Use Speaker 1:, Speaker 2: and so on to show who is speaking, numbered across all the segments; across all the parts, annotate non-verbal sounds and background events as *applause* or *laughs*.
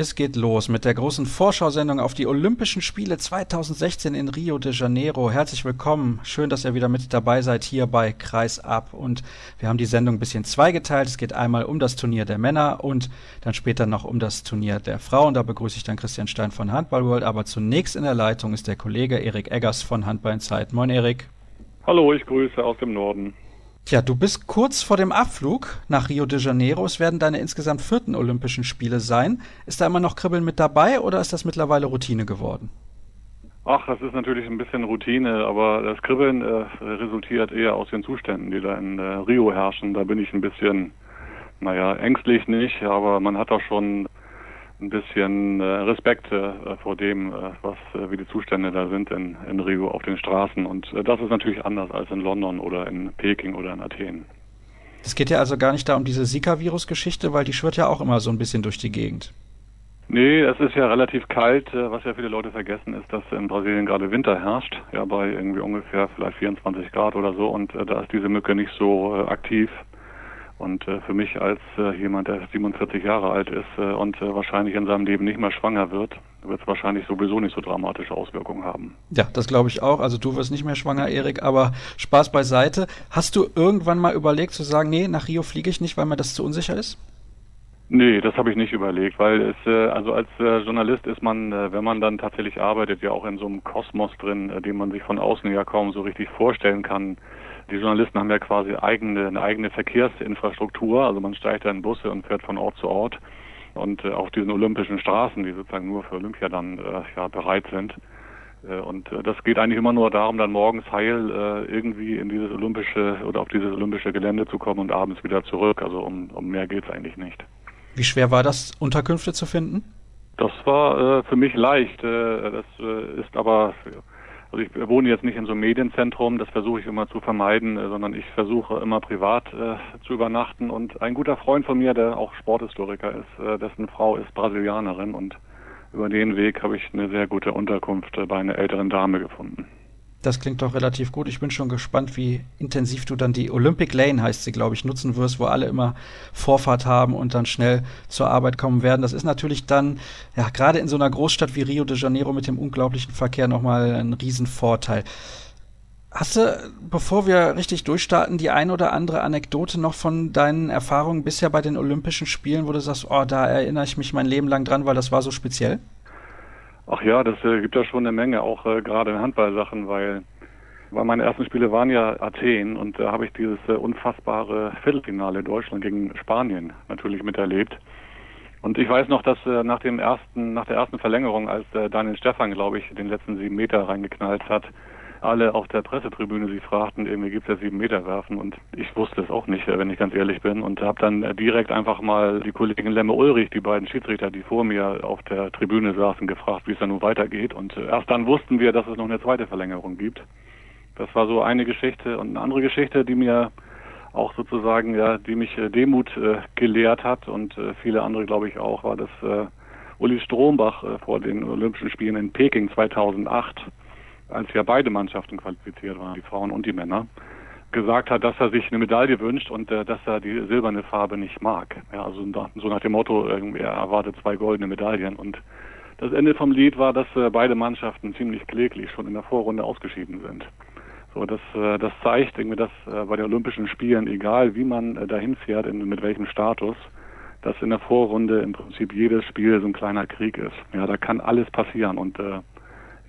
Speaker 1: Es geht los mit der großen Vorschausendung auf die Olympischen Spiele 2016 in Rio de Janeiro. Herzlich willkommen. Schön, dass ihr wieder mit dabei seid hier bei Kreis ab. Und wir haben die Sendung ein bisschen zweigeteilt. Es geht einmal um das Turnier der Männer und dann später noch um das Turnier der Frauen. Da begrüße ich dann Christian Stein von Handball World. Aber zunächst in der Leitung ist der Kollege Erik Eggers von Handball in Zeit. Moin, Erik.
Speaker 2: Hallo, ich grüße aus dem Norden.
Speaker 1: Tja, du bist kurz vor dem Abflug nach Rio de Janeiro. Es werden deine insgesamt vierten Olympischen Spiele sein. Ist da immer noch Kribbeln mit dabei oder ist das mittlerweile Routine geworden?
Speaker 2: Ach, das ist natürlich ein bisschen Routine, aber das Kribbeln äh, resultiert eher aus den Zuständen, die da in äh, Rio herrschen. Da bin ich ein bisschen, naja, ängstlich nicht, aber man hat doch schon ein bisschen äh, Respekt äh, vor dem, äh, was äh, wie die Zustände da sind in, in Rio auf den Straßen. Und äh, das ist natürlich anders als in London oder in Peking oder in Athen.
Speaker 1: Es geht ja also gar nicht da um diese Zika-Virus-Geschichte, weil die schwirrt ja auch immer so ein bisschen durch die Gegend.
Speaker 2: Nee, es ist ja relativ kalt. Äh, was ja viele Leute vergessen, ist, dass in Brasilien gerade Winter herrscht. Ja, bei irgendwie ungefähr vielleicht 24 Grad oder so. Und da ist diese Mücke nicht so aktiv. Und äh, für mich als äh, jemand, der 47 Jahre alt ist äh, und äh, wahrscheinlich in seinem Leben nicht mehr schwanger wird, wird es wahrscheinlich sowieso nicht so dramatische Auswirkungen haben.
Speaker 1: Ja, das glaube ich auch. Also du wirst nicht mehr schwanger, Erik, aber Spaß beiseite. Hast du irgendwann mal überlegt zu sagen, nee, nach Rio fliege ich nicht, weil mir das zu unsicher ist?
Speaker 2: Nee, das habe ich nicht überlegt, weil es äh, also als äh, Journalist ist man, äh, wenn man dann tatsächlich arbeitet, ja auch in so einem Kosmos drin, äh, den man sich von außen ja kaum so richtig vorstellen kann die Journalisten haben ja quasi eigene, eine eigene Verkehrsinfrastruktur, also man steigt da in Busse und fährt von Ort zu Ort und äh, auf diesen olympischen Straßen, die sozusagen nur für Olympia dann äh, ja, bereit sind. Äh, und äh, das geht eigentlich immer nur darum, dann morgens heil äh, irgendwie in dieses olympische oder auf dieses olympische Gelände zu kommen und abends wieder zurück. Also um, um mehr geht's eigentlich nicht.
Speaker 1: Wie schwer war das, Unterkünfte zu finden?
Speaker 2: Das war äh, für mich leicht. Äh, das äh, ist aber also ich wohne jetzt nicht in so einem Medienzentrum, das versuche ich immer zu vermeiden, äh, sondern ich versuche immer privat äh, zu übernachten. Und ein guter Freund von mir, der auch Sporthistoriker ist, äh, dessen Frau ist Brasilianerin und über den Weg habe ich eine sehr gute Unterkunft äh, bei einer älteren Dame gefunden.
Speaker 1: Das klingt doch relativ gut. Ich bin schon gespannt, wie intensiv du dann die Olympic Lane, heißt sie, glaube ich, nutzen wirst, wo alle immer Vorfahrt haben und dann schnell zur Arbeit kommen werden. Das ist natürlich dann, ja, gerade in so einer Großstadt wie Rio de Janeiro mit dem unglaublichen Verkehr nochmal ein Riesenvorteil. Hast du, bevor wir richtig durchstarten, die ein oder andere Anekdote noch von deinen Erfahrungen bisher bei den Olympischen Spielen, wo du sagst, oh, da erinnere ich mich mein Leben lang dran, weil das war so speziell?
Speaker 2: Ach ja, das äh, gibt ja schon eine Menge, auch äh, gerade in Handballsachen, weil, weil meine ersten Spiele waren ja Athen und da habe ich dieses äh, unfassbare Viertelfinale Deutschland gegen Spanien natürlich miterlebt. Und ich weiß noch, dass äh, nach dem ersten, nach der ersten Verlängerung, als äh, Daniel Stefan, glaube ich, den letzten sieben Meter reingeknallt hat, alle auf der Pressetribüne sie fragten, irgendwie gibt es ja sieben Meter werfen und ich wusste es auch nicht, wenn ich ganz ehrlich bin und habe dann direkt einfach mal die Kollegin Lemme Ulrich, die beiden Schiedsrichter, die vor mir auf der Tribüne saßen, gefragt, wie es dann nun weitergeht und erst dann wussten wir, dass es noch eine zweite Verlängerung gibt. Das war so eine Geschichte und eine andere Geschichte, die mir auch sozusagen, ja, die mich äh, Demut äh, gelehrt hat und äh, viele andere, glaube ich, auch, war das äh, Uli Strombach äh, vor den Olympischen Spielen in Peking 2008 als ja beide Mannschaften qualifiziert waren, die Frauen und die Männer, gesagt hat, dass er sich eine Medaille wünscht und äh, dass er die silberne Farbe nicht mag. Ja, also so nach dem Motto, er erwartet zwei goldene Medaillen. Und das Ende vom Lied war, dass äh, beide Mannschaften ziemlich kläglich schon in der Vorrunde ausgeschieden sind. So, das, äh, das zeigt irgendwie, dass äh, bei den Olympischen Spielen, egal wie man äh, dahin fährt, in, mit welchem Status, dass in der Vorrunde im Prinzip jedes Spiel so ein kleiner Krieg ist. Ja, da kann alles passieren und äh,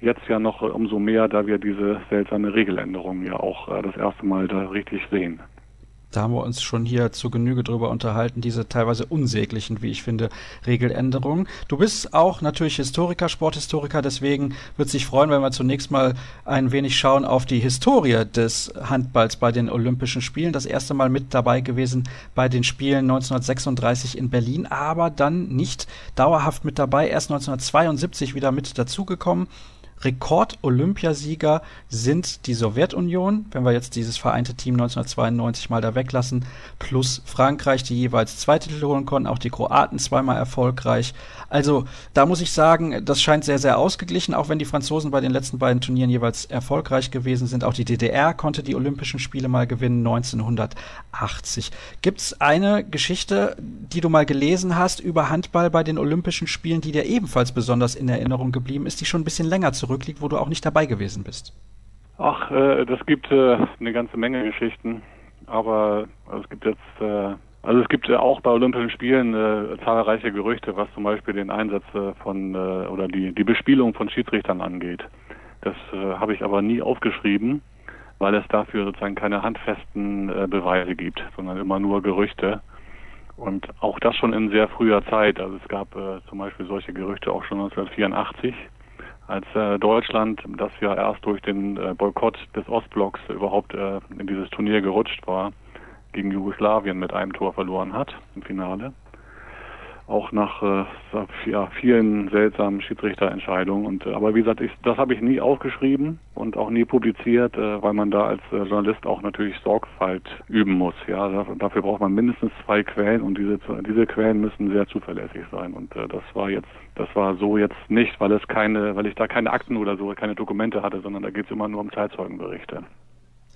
Speaker 2: jetzt ja noch umso mehr, da wir diese seltsame Regeländerung ja auch äh, das erste Mal da richtig sehen.
Speaker 1: Da haben wir uns schon hier zu Genüge drüber unterhalten, diese teilweise unsäglichen, wie ich finde, Regeländerungen. Du bist auch natürlich Historiker, Sporthistoriker, deswegen wird sich freuen, wenn wir zunächst mal ein wenig schauen auf die Historie des Handballs bei den Olympischen Spielen. Das erste Mal mit dabei gewesen bei den Spielen 1936 in Berlin, aber dann nicht dauerhaft mit dabei, erst 1972 wieder mit dazugekommen Rekord-Olympiasieger sind die Sowjetunion, wenn wir jetzt dieses vereinte Team 1992 mal da weglassen, plus Frankreich, die jeweils zwei Titel holen konnten, auch die Kroaten zweimal erfolgreich. Also da muss ich sagen, das scheint sehr, sehr ausgeglichen, auch wenn die Franzosen bei den letzten beiden Turnieren jeweils erfolgreich gewesen sind. Auch die DDR konnte die Olympischen Spiele mal gewinnen, 1980. Gibt es eine Geschichte, die du mal gelesen hast über Handball bei den Olympischen Spielen, die dir ebenfalls besonders in Erinnerung geblieben ist, die schon ein bisschen länger zurückliegt, wo du auch nicht dabei gewesen bist?
Speaker 2: Ach, äh, das gibt äh, eine ganze Menge Geschichten, aber es gibt jetzt äh, also es gibt auch bei Olympischen Spielen äh, zahlreiche Gerüchte, was zum Beispiel den Einsatz äh, von äh, oder die, die Bespielung von Schiedsrichtern angeht. Das habe ich aber nie aufgeschrieben, weil es dafür sozusagen keine handfesten Beweise gibt, sondern immer nur Gerüchte. Und auch das schon in sehr früher Zeit. Also es gab äh, zum Beispiel solche Gerüchte auch schon 1984, als äh, Deutschland, das ja erst durch den äh, Boykott des Ostblocks überhaupt äh, in dieses Turnier gerutscht war, gegen Jugoslawien mit einem Tor verloren hat im Finale. Auch nach äh, ja, vielen seltsamen Schiedsrichterentscheidungen. Und äh, aber wie gesagt, ich, das habe ich nie aufgeschrieben und auch nie publiziert, äh, weil man da als äh, Journalist auch natürlich Sorgfalt üben muss. Ja, dafür braucht man mindestens zwei Quellen und diese diese Quellen müssen sehr zuverlässig sein. Und äh, das war jetzt das war so jetzt nicht, weil es keine, weil ich da keine Akten oder so, keine Dokumente hatte, sondern da geht es immer nur um Zeitzeugenberichte.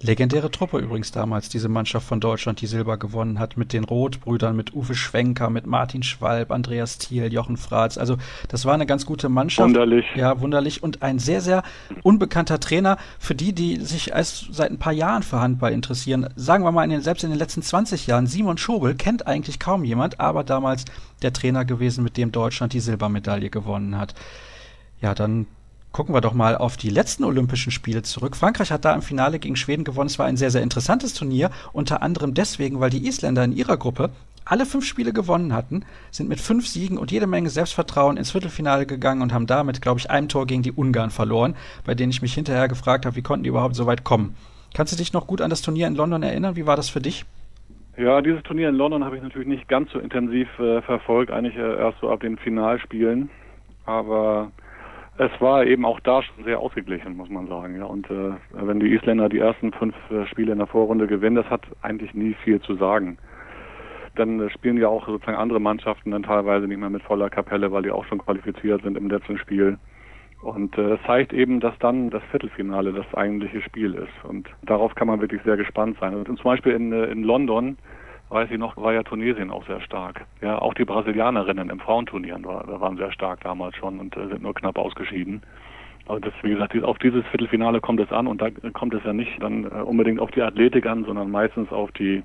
Speaker 1: Legendäre Truppe übrigens damals, diese Mannschaft von Deutschland, die Silber gewonnen hat, mit den Rothbrüdern, mit Uwe Schwenker, mit Martin Schwalb, Andreas Thiel, Jochen Fratz. Also das war eine ganz gute Mannschaft.
Speaker 2: Wunderlich.
Speaker 1: Ja, wunderlich. Und ein sehr, sehr unbekannter Trainer für die, die sich erst seit ein paar Jahren für Handball interessieren. Sagen wir mal, in den, selbst in den letzten 20 Jahren, Simon Schobel kennt eigentlich kaum jemand, aber damals der Trainer gewesen, mit dem Deutschland die Silbermedaille gewonnen hat. Ja, dann Gucken wir doch mal auf die letzten Olympischen Spiele zurück. Frankreich hat da im Finale gegen Schweden gewonnen. Es war ein sehr, sehr interessantes Turnier, unter anderem deswegen, weil die Isländer in ihrer Gruppe alle fünf Spiele gewonnen hatten, sind mit fünf Siegen und jede Menge Selbstvertrauen ins Viertelfinale gegangen und haben damit, glaube ich, einem Tor gegen die Ungarn verloren, bei denen ich mich hinterher gefragt habe, wie konnten die überhaupt so weit kommen. Kannst du dich noch gut an das Turnier in London erinnern? Wie war das für dich?
Speaker 2: Ja, dieses Turnier in London habe ich natürlich nicht ganz so intensiv äh, verfolgt, eigentlich äh, erst so ab den Finalspielen. Aber es war eben auch da schon sehr ausgeglichen, muss man sagen. Ja, und äh, wenn die Isländer die ersten fünf äh, Spiele in der Vorrunde gewinnen, das hat eigentlich nie viel zu sagen. Dann äh, spielen ja auch sozusagen andere Mannschaften dann teilweise nicht mehr mit voller Kapelle, weil die auch schon qualifiziert sind im letzten Spiel. Und äh, es zeigt eben, dass dann das Viertelfinale das eigentliche Spiel ist. Und darauf kann man wirklich sehr gespannt sein. Und zum Beispiel in, äh, in London weiß ich noch, war ja Tunesien auch sehr stark. Ja, auch die Brasilianerinnen im Frauenturnieren war, waren sehr stark damals schon und äh, sind nur knapp ausgeschieden. Also das, wie gesagt, auf dieses Viertelfinale kommt es an und da kommt es ja nicht dann äh, unbedingt auf die Athletik an, sondern meistens auf die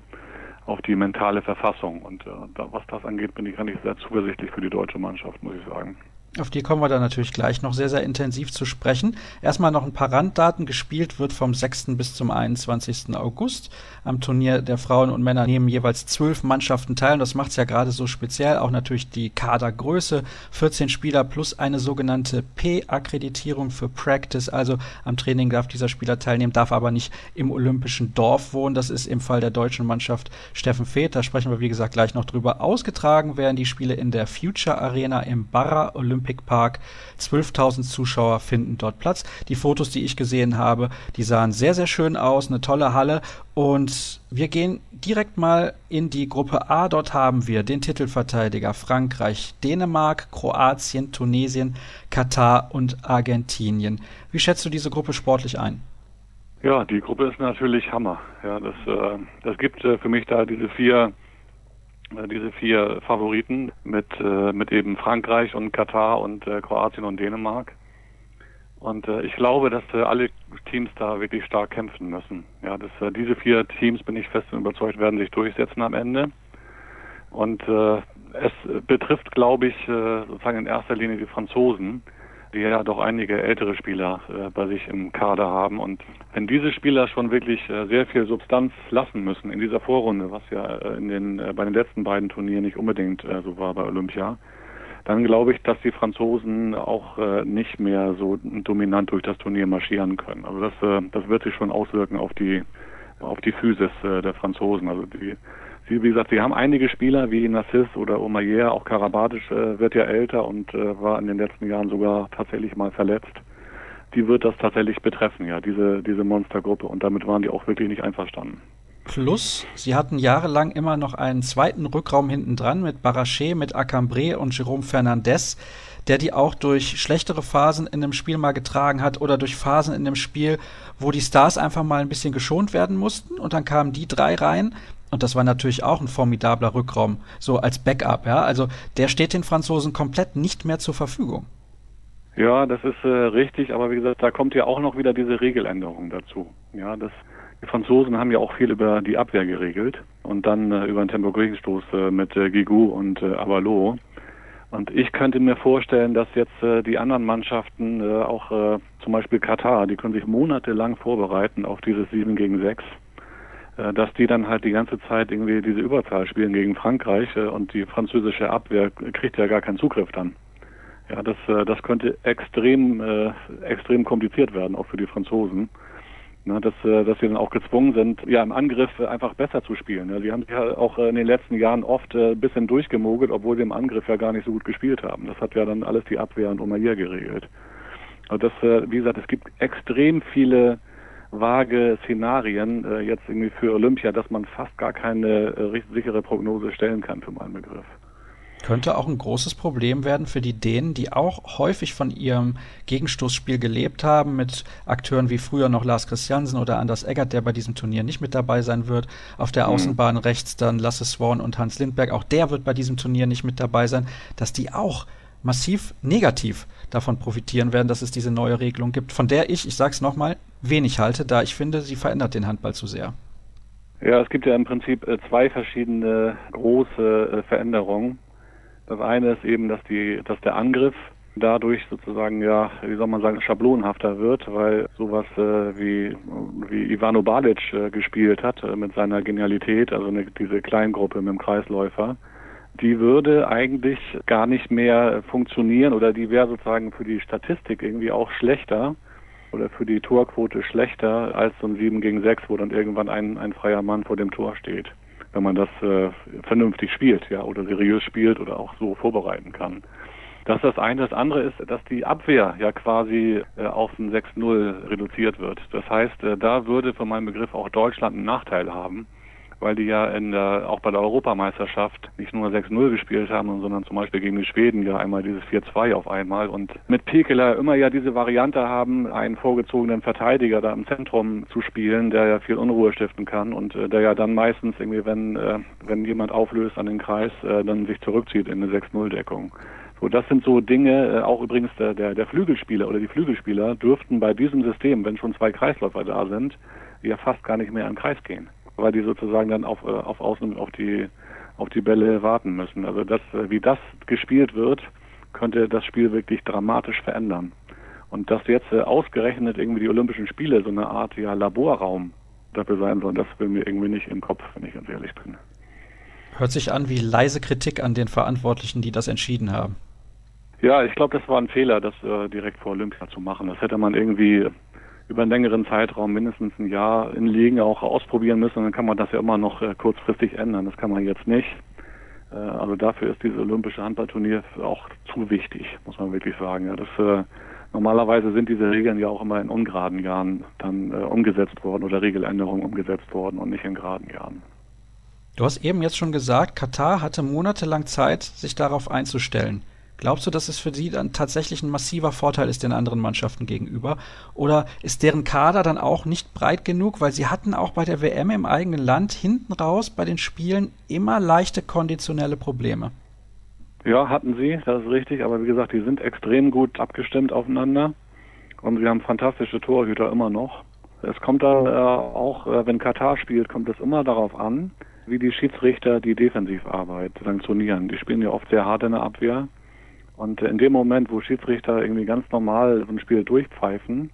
Speaker 2: auf die mentale Verfassung. Und äh, was das angeht, bin ich nicht sehr zuversichtlich für die deutsche Mannschaft, muss ich sagen.
Speaker 1: Auf die kommen wir dann natürlich gleich noch sehr, sehr intensiv zu sprechen. Erstmal noch ein paar Randdaten. Gespielt wird vom 6. bis zum 21. August. Am Turnier der Frauen und Männer nehmen jeweils zwölf Mannschaften teil. Und das macht es ja gerade so speziell. Auch natürlich die Kadergröße. 14 Spieler plus eine sogenannte P-Akkreditierung für Practice. Also am Training darf dieser Spieler teilnehmen, darf aber nicht im olympischen Dorf wohnen. Das ist im Fall der deutschen Mannschaft Steffen Feeth. Da sprechen wir, wie gesagt, gleich noch drüber. Ausgetragen werden die Spiele in der Future Arena im Barra Olympic Olympic Park. 12.000 Zuschauer finden dort Platz. Die Fotos, die ich gesehen habe, die sahen sehr, sehr schön aus. Eine tolle Halle. Und wir gehen direkt mal in die Gruppe A. Dort haben wir den Titelverteidiger Frankreich, Dänemark, Kroatien, Tunesien, Katar und Argentinien. Wie schätzt du diese Gruppe sportlich ein?
Speaker 2: Ja, die Gruppe ist natürlich Hammer. Ja, das, äh, das gibt äh, für mich da diese vier diese vier Favoriten mit, äh, mit eben Frankreich und Katar und äh, Kroatien und Dänemark. Und äh, ich glaube, dass äh, alle Teams da wirklich stark kämpfen müssen. Ja, dass äh, diese vier Teams, bin ich fest und überzeugt, werden sich durchsetzen am Ende. Und äh, es betrifft, glaube ich, äh, sozusagen in erster Linie die Franzosen, die ja doch einige ältere Spieler äh, bei sich im Kader haben. Und wenn diese Spieler schon wirklich äh, sehr viel Substanz lassen müssen in dieser Vorrunde, was ja äh, in den, äh, bei den letzten beiden Turnieren nicht unbedingt äh, so war bei Olympia, dann glaube ich, dass die Franzosen auch äh, nicht mehr so dominant durch das Turnier marschieren können. Also das, das wird sich schon auswirken auf die auf die Physis der Franzosen. Also die Sie, wie gesagt, sie haben einige Spieler wie Nassis oder Omayer, auch Karabatisch äh, wird ja älter und äh, war in den letzten Jahren sogar tatsächlich mal verletzt. die wird das tatsächlich betreffen, ja, diese, diese Monstergruppe. Und damit waren die auch wirklich nicht einverstanden.
Speaker 1: Plus, sie hatten jahrelang immer noch einen zweiten Rückraum hinten dran mit Barachet, mit Acambre und Jerome Fernandez, der die auch durch schlechtere Phasen in dem Spiel mal getragen hat oder durch Phasen in dem Spiel, wo die Stars einfach mal ein bisschen geschont werden mussten und dann kamen die drei rein. Und das war natürlich auch ein formidabler Rückraum, so als Backup, ja. Also der steht den Franzosen komplett nicht mehr zur Verfügung.
Speaker 2: Ja, das ist äh, richtig, aber wie gesagt, da kommt ja auch noch wieder diese Regeländerung dazu. Ja, das die Franzosen haben ja auch viel über die Abwehr geregelt und dann äh, über den Tempo-Gegenstoß äh, mit äh, Gigou und äh, Avalo. Und ich könnte mir vorstellen, dass jetzt äh, die anderen Mannschaften, äh, auch äh, zum Beispiel Katar, die können sich monatelang vorbereiten auf dieses 7 gegen 6, äh, dass die dann halt die ganze Zeit irgendwie diese Überzahl spielen gegen Frankreich äh, und die französische Abwehr kriegt ja gar keinen Zugriff dann. Ja, das, äh, das könnte extrem, äh, extrem kompliziert werden, auch für die Franzosen. Dass, äh, dass sie dann auch gezwungen sind, ja im Angriff einfach besser zu spielen. Sie haben sich ja auch in den letzten Jahren oft äh, ein bisschen durchgemogelt, obwohl sie im Angriff ja gar nicht so gut gespielt haben. Das hat ja dann alles die Abwehr und Omair geregelt. Und das, äh, wie gesagt, es gibt extrem viele vage Szenarien jetzt irgendwie für Olympia, dass man fast gar keine sichere Prognose stellen kann für meinen Begriff.
Speaker 1: Könnte auch ein großes Problem werden für die Dänen, die auch häufig von ihrem Gegenstoßspiel gelebt haben, mit Akteuren wie früher noch Lars Christiansen oder Anders Eggert, der bei diesem Turnier nicht mit dabei sein wird. Auf der mhm. Außenbahn rechts dann Lasse Swan und Hans Lindberg, auch der wird bei diesem Turnier nicht mit dabei sein, dass die auch massiv negativ davon profitieren werden, dass es diese neue Regelung gibt, von der ich, ich sage es nochmal, wenig halte, da ich finde, sie verändert den Handball zu sehr.
Speaker 2: Ja, es gibt ja im Prinzip äh, zwei verschiedene große äh, Veränderungen. Das eine ist eben, dass die, dass der Angriff dadurch sozusagen ja, wie soll man sagen, schablonhafter wird, weil sowas äh, wie wie Ivano Balic äh, gespielt hat äh, mit seiner Genialität, also eine, diese Kleingruppe mit dem Kreisläufer, die würde eigentlich gar nicht mehr funktionieren oder die wäre sozusagen für die Statistik irgendwie auch schlechter oder für die Torquote schlechter als so ein 7 gegen 6, wo dann irgendwann ein, ein freier Mann vor dem Tor steht wenn man das äh, vernünftig spielt, ja, oder seriös spielt oder auch so vorbereiten kann. Das ist das eine. Das andere ist, dass die Abwehr ja quasi äh, auf ein 6-0 reduziert wird. Das heißt, äh, da würde für meinen Begriff auch Deutschland einen Nachteil haben, weil die ja in der, auch bei der Europameisterschaft nicht nur 6-0 gespielt haben, sondern zum Beispiel gegen die Schweden ja einmal dieses 4-2 auf einmal und mit Pekeler immer ja diese Variante haben, einen vorgezogenen Verteidiger da im Zentrum zu spielen, der ja viel Unruhe stiften kann und äh, der ja dann meistens irgendwie, wenn, äh, wenn jemand auflöst an den Kreis, äh, dann sich zurückzieht in eine 6-0-Deckung. So, das sind so Dinge, äh, auch übrigens der, der, der Flügelspieler oder die Flügelspieler dürften bei diesem System, wenn schon zwei Kreisläufer da sind, ja fast gar nicht mehr an den Kreis gehen weil die sozusagen dann auf, äh, auf Außen auf die, auf die Bälle warten müssen. Also das, äh, wie das gespielt wird, könnte das Spiel wirklich dramatisch verändern. Und dass jetzt äh, ausgerechnet irgendwie die Olympischen Spiele so eine Art ja, Laborraum dafür sein sollen, das will mir irgendwie nicht im Kopf, wenn ich ganz ehrlich bin.
Speaker 1: Hört sich an wie leise Kritik an den Verantwortlichen, die das entschieden haben.
Speaker 2: Ja, ich glaube, das war ein Fehler, das äh, direkt vor Olympia zu machen. Das hätte man irgendwie über einen längeren Zeitraum, mindestens ein Jahr in Ligen auch ausprobieren müssen. Und dann kann man das ja immer noch äh, kurzfristig ändern. Das kann man jetzt nicht. Äh, also dafür ist dieses olympische Handballturnier auch zu wichtig, muss man wirklich sagen. Das, äh, normalerweise sind diese Regeln ja auch immer in ungeraden Jahren dann umgesetzt worden oder Regeländerungen umgesetzt worden und nicht in geraden Jahren.
Speaker 1: Du hast eben jetzt schon gesagt, Katar hatte monatelang Zeit, sich darauf einzustellen. Glaubst du, dass es für sie dann tatsächlich ein massiver Vorteil ist den anderen Mannschaften gegenüber? Oder ist deren Kader dann auch nicht breit genug? Weil sie hatten auch bei der WM im eigenen Land hinten raus bei den Spielen immer leichte konditionelle Probleme.
Speaker 2: Ja, hatten sie, das ist richtig. Aber wie gesagt, die sind extrem gut abgestimmt aufeinander. Und sie haben fantastische Torhüter immer noch. Es kommt da äh, auch, äh, wenn Katar spielt, kommt es immer darauf an, wie die Schiedsrichter die Defensivarbeit sanktionieren. Die spielen ja oft sehr hart in der Abwehr. Und in dem Moment, wo Schiedsrichter irgendwie ganz normal so ein Spiel durchpfeifen,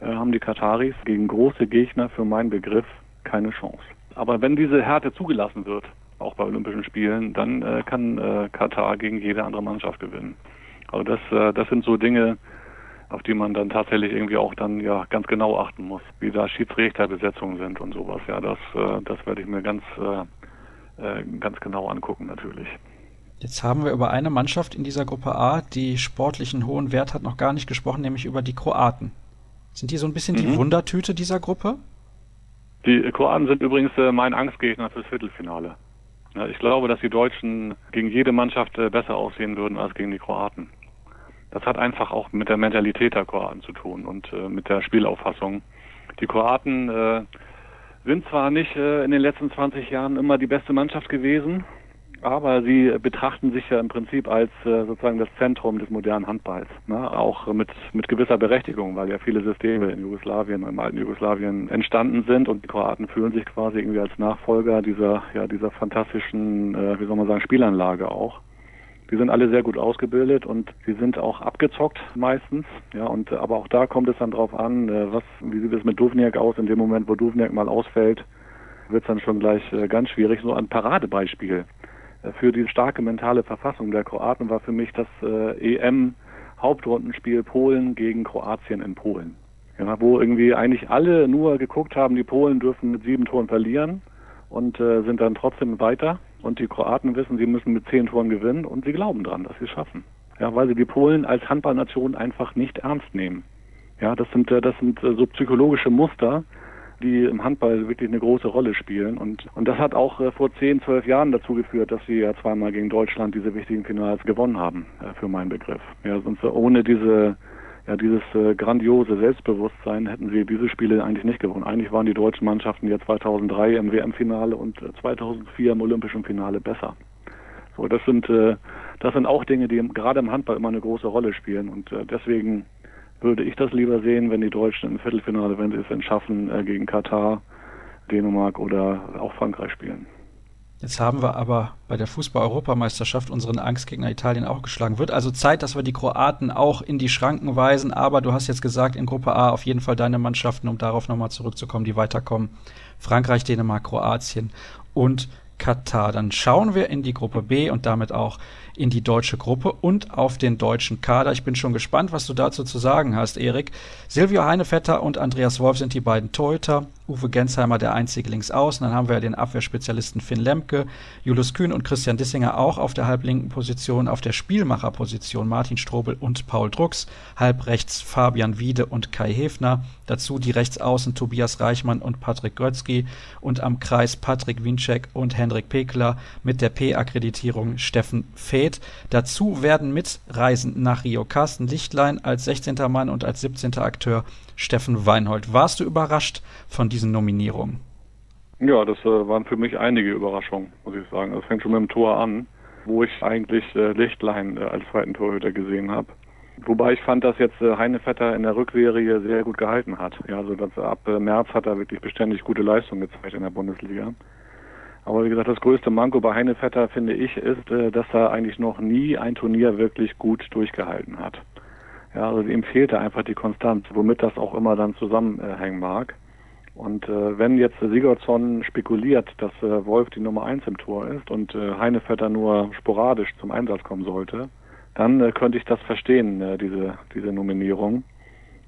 Speaker 2: äh, haben die Kataris gegen große Gegner für meinen Begriff keine Chance. Aber wenn diese Härte zugelassen wird, auch bei Olympischen Spielen, dann äh, kann äh, Katar gegen jede andere Mannschaft gewinnen. Also das, äh, das sind so Dinge, auf die man dann tatsächlich irgendwie auch dann ja ganz genau achten muss, wie da Schiedsrichterbesetzungen sind und sowas. Ja, das, äh, das werde ich mir ganz, äh, ganz genau angucken natürlich.
Speaker 1: Jetzt haben wir über eine Mannschaft in dieser Gruppe A, die sportlichen hohen Wert hat, noch gar nicht gesprochen, nämlich über die Kroaten. Sind die so ein bisschen mhm. die Wundertüte dieser Gruppe?
Speaker 2: Die Kroaten sind übrigens äh, mein Angstgegner fürs Viertelfinale. Ich glaube, dass die Deutschen gegen jede Mannschaft äh, besser aussehen würden als gegen die Kroaten. Das hat einfach auch mit der Mentalität der Kroaten zu tun und äh, mit der Spielauffassung. Die Kroaten sind zwar nicht in den letzten 20 Jahren immer die beste Mannschaft gewesen, aber sie betrachten sich ja im Prinzip als äh, sozusagen das Zentrum des modernen Handballs. Ne? Auch mit, mit gewisser Berechtigung, weil ja viele Systeme in Jugoslawien, im alten Jugoslawien entstanden sind und die Kroaten fühlen sich quasi irgendwie als Nachfolger dieser, ja, dieser fantastischen, äh, wie soll man sagen, Spielanlage auch. Die sind alle sehr gut ausgebildet und sie sind auch abgezockt meistens. Ja, und aber auch da kommt es dann drauf an, äh, was, wie sieht es mit Duvniak aus? In dem Moment, wo Duvniak mal ausfällt, wird es dann schon gleich äh, ganz schwierig. So ein Paradebeispiel für die starke mentale Verfassung der Kroaten war für mich das äh, EM-Hauptrundenspiel Polen gegen Kroatien in Polen. Ja, wo irgendwie eigentlich alle nur geguckt haben, die Polen dürfen mit sieben Toren verlieren und äh, sind dann trotzdem weiter. Und die Kroaten wissen, sie müssen mit zehn Toren gewinnen und sie glauben dran, dass sie es schaffen. Ja, weil sie die Polen als Handballnation einfach nicht ernst nehmen. Ja, das sind, äh, das sind äh, so psychologische Muster, die im Handball wirklich eine große Rolle spielen. Und, und das hat auch äh, vor zehn, zwölf Jahren dazu geführt, dass sie ja zweimal gegen Deutschland diese wichtigen Finals gewonnen haben, äh, für meinen Begriff. Ja, sonst äh, ohne diese ja, dieses grandiose Selbstbewusstsein hätten sie diese Spiele eigentlich nicht gewonnen. Eigentlich waren die deutschen Mannschaften ja 2003 im WM-Finale und 2004 im Olympischen Finale besser. So, das sind das sind auch Dinge, die gerade im Handball immer eine große Rolle spielen und deswegen würde ich das lieber sehen, wenn die Deutschen im Viertelfinale, wenn sie es entschaffen, äh, gegen Katar, Dänemark oder auch Frankreich spielen.
Speaker 1: Jetzt haben wir aber bei der Fußball-Europameisterschaft unseren Angstgegner Italien auch geschlagen. Wird also Zeit, dass wir die Kroaten auch in die Schranken weisen. Aber du hast jetzt gesagt, in Gruppe A auf jeden Fall deine Mannschaften, um darauf nochmal zurückzukommen, die weiterkommen. Frankreich, Dänemark, Kroatien und Katar. Dann schauen wir in die Gruppe B und damit auch in die deutsche Gruppe und auf den deutschen Kader. Ich bin schon gespannt, was du dazu zu sagen hast, Erik. Silvio Heinevetter und Andreas Wolf sind die beiden Torhüter. Uwe Gensheimer der einzige links außen. Dann haben wir den Abwehrspezialisten Finn Lemke, Julius Kühn und Christian Dissinger auch auf der halblinken Position, auf der Spielmacherposition Martin Strobel und Paul Drucks, halb rechts Fabian Wiede und Kai Hefner, dazu die Rechtsaußen Tobias Reichmann und Patrick Götzky und am Kreis Patrick Winczek und Hendrik Pekler mit der P-Akkreditierung Steffen Feth. Dazu werden mitreisen nach Rio Carsten Lichtlein als 16. Mann und als 17. Akteur Steffen Weinhold. Warst du überrascht von diesen Nominierungen?
Speaker 2: Ja, das äh, waren für mich einige Überraschungen, muss ich sagen. Das fängt schon mit dem Tor an, wo ich eigentlich äh, Lichtlein äh, als zweiten Torhüter gesehen habe. Wobei ich fand, dass jetzt Heinevetter in der Rückserie sehr gut gehalten hat. Ja, also ab März hat er wirklich beständig gute Leistung gezeigt in der Bundesliga. Aber wie gesagt, das größte Manko bei Heinevetter, finde ich, ist, äh, dass er eigentlich noch nie ein Turnier wirklich gut durchgehalten hat. Ja, also ihm fehlte einfach die Konstanz, womit das auch immer dann zusammenhängen mag. Und äh, wenn jetzt Sigurdsson spekuliert, dass äh, Wolf die Nummer eins im Tor ist und äh, Heinevetter nur sporadisch zum Einsatz kommen sollte, dann äh, könnte ich das verstehen, äh, diese, diese Nominierung,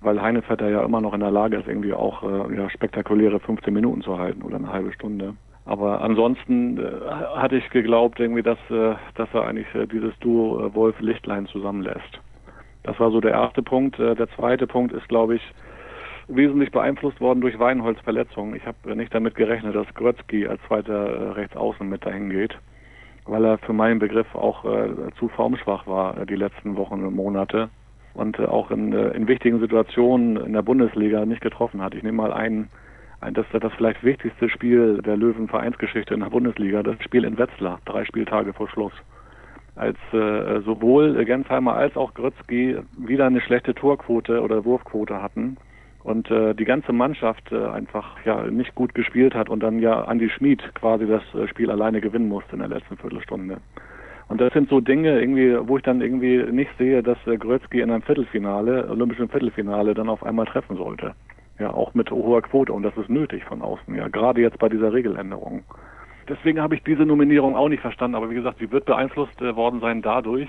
Speaker 2: weil Heinevetter ja immer noch in der Lage ist, irgendwie auch äh, ja, spektakuläre 15 Minuten zu halten oder eine halbe Stunde. Aber ansonsten äh, hatte ich geglaubt, irgendwie, dass, äh, dass er eigentlich äh, dieses Duo äh, Wolf-Lichtlein zusammenlässt. Das war so der erste Punkt. Äh, der zweite Punkt ist, glaube ich, wesentlich beeinflusst worden durch Weinholz Verletzungen. Ich habe nicht damit gerechnet, dass Grötzky als zweiter äh, Rechtsaußen mit dahin geht, weil er für meinen Begriff auch zu formschwach war die letzten Wochen und Monate und auch in, in wichtigen Situationen in der Bundesliga nicht getroffen hat. Ich nehme mal einen, das, das vielleicht wichtigste Spiel der Löwen-Vereinsgeschichte in der Bundesliga, das Spiel in Wetzlar, drei Spieltage vor Schluss als äh, sowohl Gensheimer als auch Grützky wieder eine schlechte Torquote oder Wurfquote hatten und äh, die ganze Mannschaft äh, einfach ja nicht gut gespielt hat und dann ja Andi Schmid quasi das äh, Spiel alleine gewinnen musste in der letzten Viertelstunde. Und das sind so Dinge irgendwie, wo ich dann irgendwie nicht sehe, dass äh, Grötzky in einem Viertelfinale, olympischen Viertelfinale, dann auf einmal treffen sollte. Ja, auch mit hoher Quote und das ist nötig von außen, ja, gerade jetzt bei dieser Regeländerung deswegen habe ich diese Nominierung auch nicht verstanden. Aber wie gesagt, sie wird beeinflusst äh, worden sein dadurch,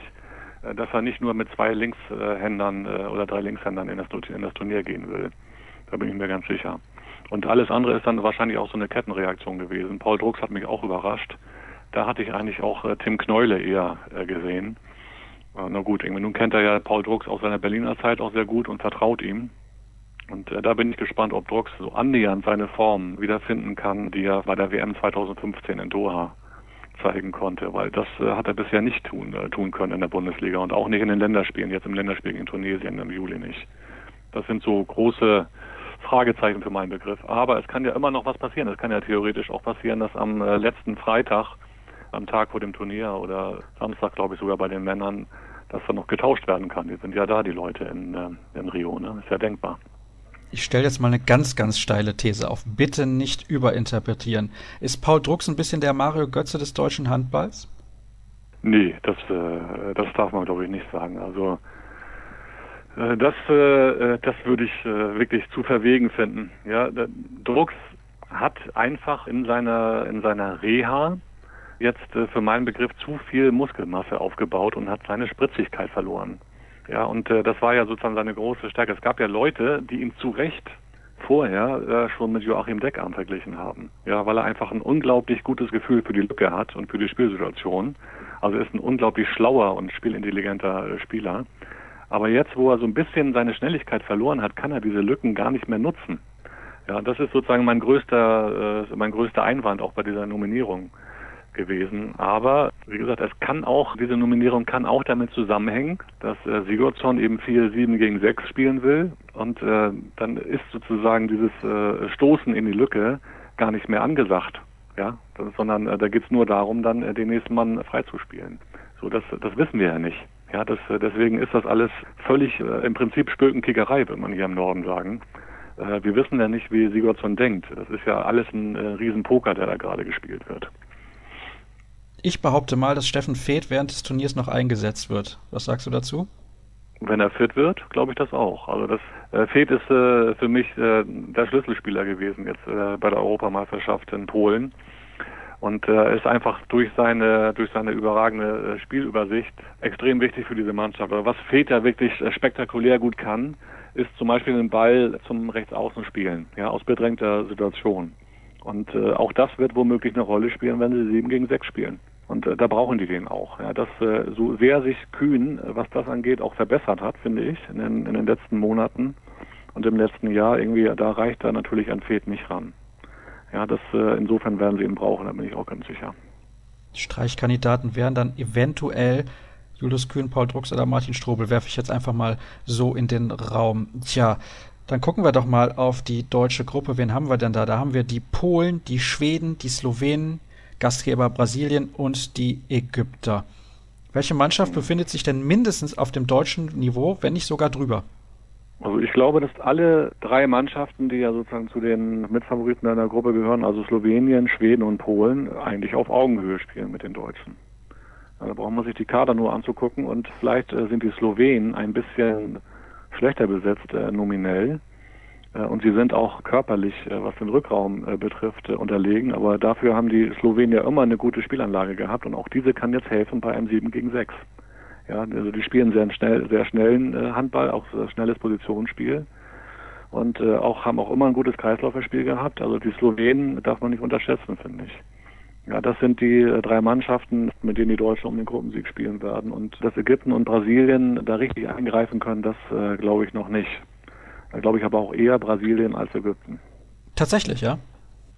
Speaker 2: äh, dass er nicht nur mit zwei Linkshändern äh, oder drei Linkshändern in das, in das Turnier gehen will. Da bin ich mir ganz sicher. Und alles andere ist dann wahrscheinlich auch so eine Kettenreaktion gewesen. Paul Drucks hat mich auch überrascht. Da hatte ich eigentlich auch äh, Tim Kneule eher äh, gesehen. Äh, na gut, irgendwie, nun kennt er ja Paul Drucks aus seiner Berliner Zeit auch sehr gut und vertraut ihm. Und äh, da bin ich gespannt, ob Drucks so annähernd seine Form wiederfinden kann, die er bei der WM 2015 in Doha zeigen konnte, weil das äh, hat er bisher nicht tun, äh, tun können in der Bundesliga und auch nicht in den Länderspielen, jetzt im Länderspiel gegen Tunesien im Juli nicht. Das sind so große Fragezeichen für meinen Begriff. Aber es kann ja immer noch was passieren. Es kann ja theoretisch auch passieren, dass am äh, letzten Freitag, am Tag vor dem Turnier oder Samstag, glaube ich, sogar bei den Männern, dass da noch getauscht werden kann. Die sind ja da, die Leute in, äh, in Rio. Ne? Ist ja denkbar.
Speaker 1: Ich stelle jetzt mal eine ganz, ganz steile These auf. Bitte nicht überinterpretieren. Ist Paul Drucks ein bisschen der Mario Götze des deutschen Handballs?
Speaker 2: Nee, das, äh, das darf man, glaube ich, nicht sagen. Also äh, das, äh, das würde ich äh, wirklich zu verwegen finden. Ja, Drucks hat einfach in seiner in seiner Reha jetzt für meinen Begriff zu viel Muskelmasse aufgebaut und hat seine Spritzigkeit verloren. Ja, und äh, das war ja sozusagen seine große Stärke. Es gab ja Leute, die ihn zu Recht vorher äh, schon mit Joachim Deckarm verglichen haben. Ja, weil er einfach ein unglaublich gutes Gefühl für die Lücke hat und für die Spielsituation. Also ist ein unglaublich schlauer und spielintelligenter äh, Spieler. Aber jetzt, wo er so ein bisschen seine Schnelligkeit verloren hat, kann er diese Lücken gar nicht mehr nutzen. Ja, das ist sozusagen mein größter, äh, mein größter Einwand auch bei dieser Nominierung gewesen. Aber wie gesagt, es kann auch, diese Nominierung kann auch damit zusammenhängen, dass äh, Sigurdsson eben viel 7 gegen 6 spielen will und äh, dann ist sozusagen dieses äh, Stoßen in die Lücke gar nicht mehr angesagt. Ja, das, sondern äh, da geht es nur darum, dann äh, den nächsten Mann freizuspielen. So, das, das wissen wir ja nicht. Ja, das, äh, deswegen ist das alles völlig äh, im Prinzip Spökenkickerei, würde man hier im Norden sagen. Äh, wir wissen ja nicht, wie Sigurdsson denkt. Das ist ja alles ein äh, Riesenpoker, der da gerade gespielt wird.
Speaker 1: Ich behaupte mal, dass Steffen Feeth während des Turniers noch eingesetzt wird. Was sagst du dazu?
Speaker 2: Wenn er fit wird, glaube ich das auch. Also das äh, Feeth ist äh, für mich äh, der Schlüsselspieler gewesen jetzt äh, bei der Europameisterschaft in Polen und äh, ist einfach durch seine durch seine überragende äh, Spielübersicht extrem wichtig für diese Mannschaft. Aber was ja wirklich äh, spektakulär gut kann, ist zum Beispiel den Ball zum Rechtsaußen spielen, ja aus bedrängter Situation. Und äh, auch das wird womöglich eine Rolle spielen, wenn sie sieben gegen sechs spielen. Und äh, da brauchen die den auch. Ja, dass äh, so sehr sich Kühn, was das angeht, auch verbessert hat, finde ich, in den, in den letzten Monaten und im letzten Jahr irgendwie, da reicht da natürlich ein Fed nicht ran. Ja, das äh, insofern werden sie ihn brauchen, da bin ich auch ganz sicher.
Speaker 1: Streichkandidaten wären dann eventuell Julius Kühn, Paul Drucks oder Martin Strobel, werfe ich jetzt einfach mal so in den Raum. Tja, dann gucken wir doch mal auf die deutsche Gruppe. Wen haben wir denn da? Da haben wir die Polen, die Schweden, die Slowenen, Gastgeber Brasilien und die Ägypter. Welche Mannschaft befindet sich denn mindestens auf dem deutschen Niveau, wenn nicht sogar drüber?
Speaker 2: Also ich glaube, dass alle drei Mannschaften, die ja sozusagen zu den Mitfavoriten einer Gruppe gehören, also Slowenien, Schweden und Polen, eigentlich auf Augenhöhe spielen mit den Deutschen. Da braucht man sich die Kader nur anzugucken und vielleicht äh, sind die Slowenen ein bisschen schlechter besetzt äh, nominell. Äh, und sie sind auch körperlich, äh, was den Rückraum äh, betrifft, unterlegen. Aber dafür haben die Slowenier immer eine gute Spielanlage gehabt und auch diese kann jetzt helfen bei einem 7 gegen 6. Ja, also die spielen sehr schnell, sehr schnellen Handball, auch schnelles Positionsspiel und auch haben auch immer ein gutes Kreislauferspiel gehabt. Also die Slowenen darf man nicht unterschätzen, finde ich. Ja, das sind die äh, drei Mannschaften, mit denen die Deutschen um den Gruppensieg spielen werden. Und dass Ägypten und Brasilien da richtig eingreifen können, das äh, glaube ich noch nicht. Da glaube ich aber auch eher Brasilien als Ägypten.
Speaker 1: Tatsächlich, ja?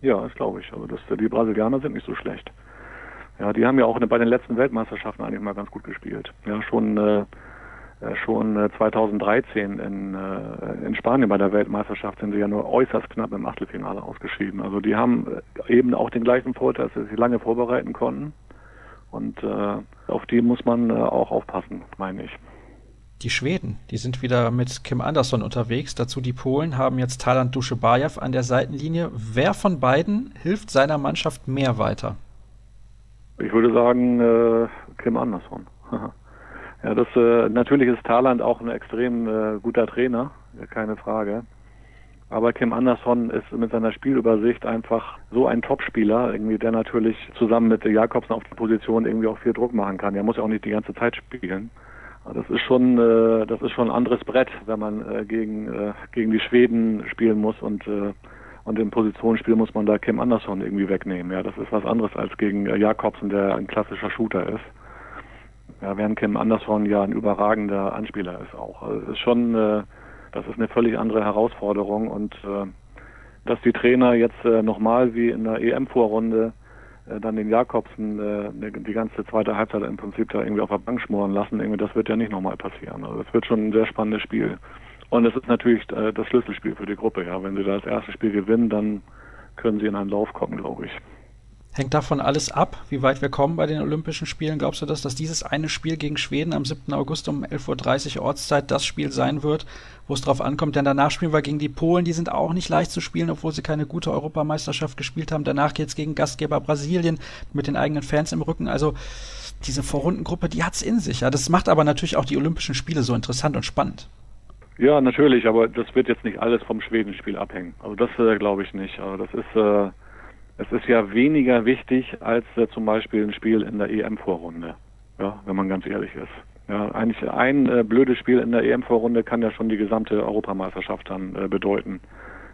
Speaker 2: Ja, das glaube ich. Also das, die Brasilianer sind nicht so schlecht. Ja, die haben ja auch bei den letzten Weltmeisterschaften eigentlich mal ganz gut gespielt. Ja, schon äh, äh, schon 2013 äh, in, äh, in Spanien bei der Weltmeisterschaft sind sie ja nur äußerst knapp im Achtelfinale ausgeschieden. Also die haben eben auch den gleichen Vorteil, dass sie sich lange vorbereiten konnten. Und äh, auf die muss man äh, auch aufpassen, meine ich.
Speaker 1: Die Schweden, die sind wieder mit Kim Andersson unterwegs. Dazu die Polen haben jetzt Talant Duschebajew an der Seitenlinie. Wer von beiden hilft seiner Mannschaft mehr weiter?
Speaker 2: Ich würde sagen, äh, Kim Andersson. *laughs* Ja, das äh, natürlich ist Thailand auch ein extrem äh, guter Trainer, keine Frage. Aber Kim Andersson ist mit seiner Spielübersicht einfach so ein Topspieler, irgendwie, der natürlich zusammen mit Jakobsen auf der Position irgendwie auch viel Druck machen kann. Er muss ja auch nicht die ganze Zeit spielen. Also das ist schon, äh, das ist schon ein anderes Brett, wenn man äh, gegen äh, gegen die Schweden spielen muss und und im Positionsspiel muss man da Kim Andersson irgendwie wegnehmen. Ja, das ist was anderes als gegen Jakobsen, der ein klassischer Shooter ist. Ja, während Kim Anderson ja ein überragender Anspieler ist auch. Also es ist schon, äh, Das ist eine völlig andere Herausforderung und äh, dass die Trainer jetzt äh, nochmal wie in der EM-Vorrunde äh, dann den Jakobsen äh, die ganze zweite Halbzeit im Prinzip da irgendwie auf der Bank schmoren lassen, irgendwie das wird ja nicht nochmal passieren. Also es wird schon ein sehr spannendes Spiel. Und es ist natürlich äh, das Schlüsselspiel für die Gruppe, ja. Wenn sie das erste Spiel gewinnen, dann können sie in einen Lauf kommen, glaube ich.
Speaker 1: Hängt davon alles ab, wie weit wir kommen bei den Olympischen Spielen? Glaubst du das, dass dieses eine Spiel gegen Schweden am 7. August um 11.30 Uhr Ortszeit das Spiel sein wird, wo es drauf ankommt? Denn danach spielen wir gegen die Polen, die sind auch nicht leicht zu spielen, obwohl sie keine gute Europameisterschaft gespielt haben. Danach geht es gegen Gastgeber Brasilien mit den eigenen Fans im Rücken. Also diese Vorrundengruppe, die hat es in sich. Ja. Das macht aber natürlich auch die Olympischen Spiele so interessant und spannend.
Speaker 2: Ja, natürlich, aber das wird jetzt nicht alles vom Schwedenspiel abhängen. Also das äh, glaube ich nicht. Also das ist äh, es ist ja weniger wichtig als äh, zum Beispiel ein Spiel in der EM-Vorrunde, ja, wenn man ganz ehrlich ist. Ja, eigentlich ein äh, blödes Spiel in der EM-Vorrunde kann ja schon die gesamte Europameisterschaft dann äh, bedeuten.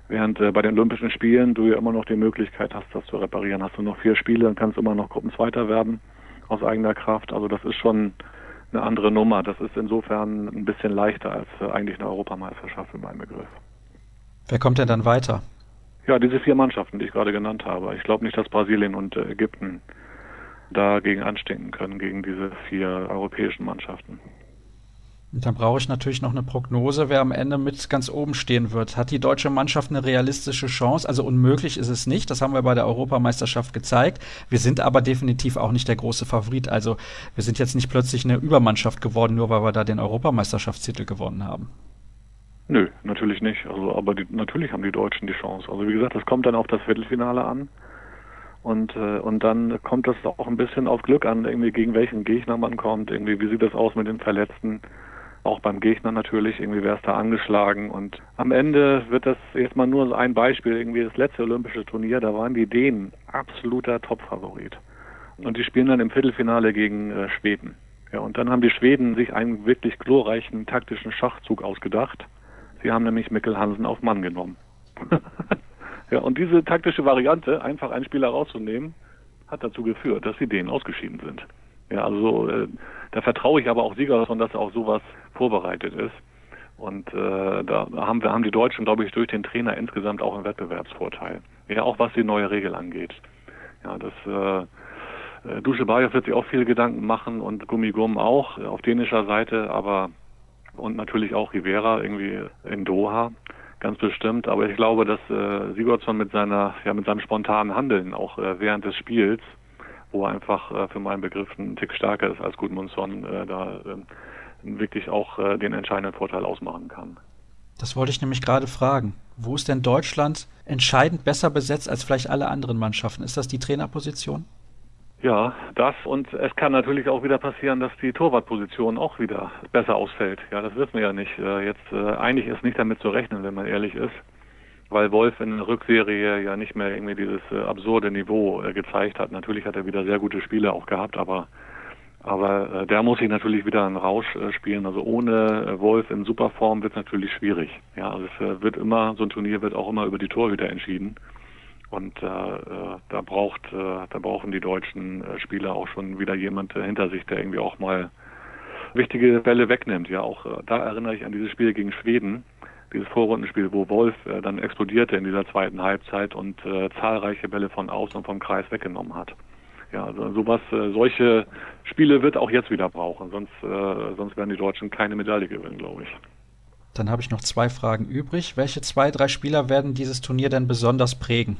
Speaker 2: Während äh, bei den Olympischen Spielen du ja immer noch die Möglichkeit hast, das zu reparieren. Hast du noch vier Spiele, dann kannst du immer noch Gruppenzweiter werden aus eigener Kraft. Also das ist schon eine andere Nummer. Das ist insofern ein bisschen leichter als äh, eigentlich eine Europameisterschaft in meinem Begriff.
Speaker 1: Wer kommt denn dann weiter?
Speaker 2: Ja, diese vier Mannschaften, die ich gerade genannt habe. Ich glaube nicht, dass Brasilien und äh, Ägypten dagegen anstinken können, gegen diese vier europäischen Mannschaften.
Speaker 1: Und dann brauche ich natürlich noch eine Prognose, wer am Ende mit ganz oben stehen wird. Hat die deutsche Mannschaft eine realistische Chance? Also unmöglich ist es nicht. Das haben wir bei der Europameisterschaft gezeigt. Wir sind aber definitiv auch nicht der große Favorit. Also wir sind jetzt nicht plötzlich eine Übermannschaft geworden, nur weil wir da den Europameisterschaftstitel gewonnen haben.
Speaker 2: Nö, natürlich nicht. Also, aber die, natürlich haben die Deutschen die Chance. Also wie gesagt, das kommt dann auf das Viertelfinale an. Und, äh, und dann kommt das auch ein bisschen auf Glück an, irgendwie gegen welchen Gegner man kommt, irgendwie, wie sieht das aus mit den Verletzten. Auch beim Gegner natürlich, irgendwie wer ist da angeschlagen. Und am Ende wird das jetzt mal nur ein Beispiel, irgendwie das letzte olympische Turnier, da waren die Dänen absoluter Topfavorit. Und die spielen dann im Viertelfinale gegen äh, Schweden. Ja, und dann haben die Schweden sich einen wirklich glorreichen taktischen Schachzug ausgedacht Sie haben nämlich Mikkel Hansen auf Mann genommen. *laughs* ja, und diese taktische Variante, einfach einen Spieler rauszunehmen, hat dazu geführt, dass sie denen ausgeschieden sind. Ja, also äh, da vertraue ich aber auch Siegerson, dass auf sowas vorbereitet ist. Und äh, da haben wir haben die Deutschen, glaube ich, durch den Trainer insgesamt auch einen Wettbewerbsvorteil. Ja, auch was die neue Regel angeht. Ja, das äh, äh Duschebayev wird sich auch viele Gedanken machen und Gummigum auch auf dänischer Seite, aber und natürlich auch Rivera irgendwie in Doha, ganz bestimmt. Aber ich glaube, dass äh, Sigurdsson mit seiner, ja, mit seinem spontanen Handeln auch äh, während des Spiels, wo er einfach äh, für meinen Begriff ein Tick stärker ist als Gudmundsson, äh, da äh, wirklich auch äh, den entscheidenden Vorteil ausmachen kann.
Speaker 1: Das wollte ich nämlich gerade fragen. Wo ist denn Deutschland entscheidend besser besetzt als vielleicht alle anderen Mannschaften? Ist das die Trainerposition?
Speaker 2: Ja, das und es kann natürlich auch wieder passieren, dass die Torwartposition auch wieder besser ausfällt. Ja, das wissen wir ja nicht. Äh, jetzt äh, eigentlich ist nicht damit zu rechnen, wenn man ehrlich ist, weil Wolf in der Rückserie ja nicht mehr irgendwie dieses äh, absurde Niveau gezeigt hat. Natürlich hat er wieder sehr gute Spiele auch gehabt, aber aber der muss sich natürlich wieder einen Rausch spielen. Also ohne Wolf in Superform wird es natürlich schwierig. Ja, also es wird immer so ein Turnier wird auch immer über die Torhüter entschieden. Und äh, äh, da braucht, äh, da brauchen die deutschen äh, Spieler auch schon wieder jemand äh, hinter sich, der irgendwie auch mal wichtige Bälle wegnimmt. Ja, auch äh, da erinnere ich an dieses Spiel gegen Schweden, dieses Vorrundenspiel, wo Wolf äh, dann explodierte in dieser zweiten Halbzeit und äh, zahlreiche Bälle von außen und vom Kreis weggenommen hat. Ja, also sowas, äh, solche Spiele wird auch jetzt wieder brauchen, sonst, äh, sonst werden die Deutschen keine Medaille gewinnen, glaube ich.
Speaker 1: Dann habe ich noch zwei Fragen übrig. Welche zwei, drei Spieler werden dieses Turnier denn besonders prägen?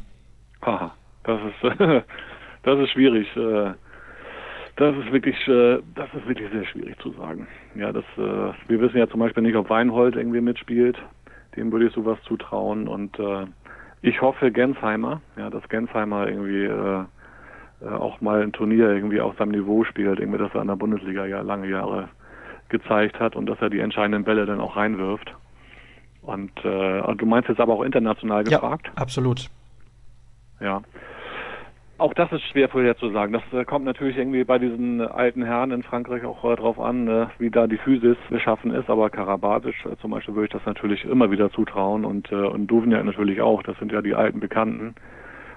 Speaker 2: Aha, das ist, *laughs* das ist schwierig. Äh, das ist wirklich, äh, das ist wirklich sehr schwierig zu sagen. Ja, das, äh, wir wissen ja zum Beispiel nicht, ob Weinhold irgendwie mitspielt. Dem würde ich sowas zutrauen. Und ich hoffe Gensheimer, ja, dass Gensheimer irgendwie auch mal ein Turnier irgendwie auf seinem Niveau spielt, irgendwie, dass er in der Bundesliga ja lange Jahre gezeigt hat und dass er die entscheidenden Bälle dann auch reinwirft. Und äh, du meinst jetzt aber auch international gefragt?
Speaker 1: Ja, absolut.
Speaker 2: Ja. Auch das ist schwer vorherzusagen. Das äh, kommt natürlich irgendwie bei diesen alten Herren in Frankreich auch äh, drauf an, äh, wie da die Physis beschaffen ist. Aber Karabatic äh, zum Beispiel würde ich das natürlich immer wieder zutrauen und, äh, und Duvniak natürlich auch. Das sind ja die alten Bekannten.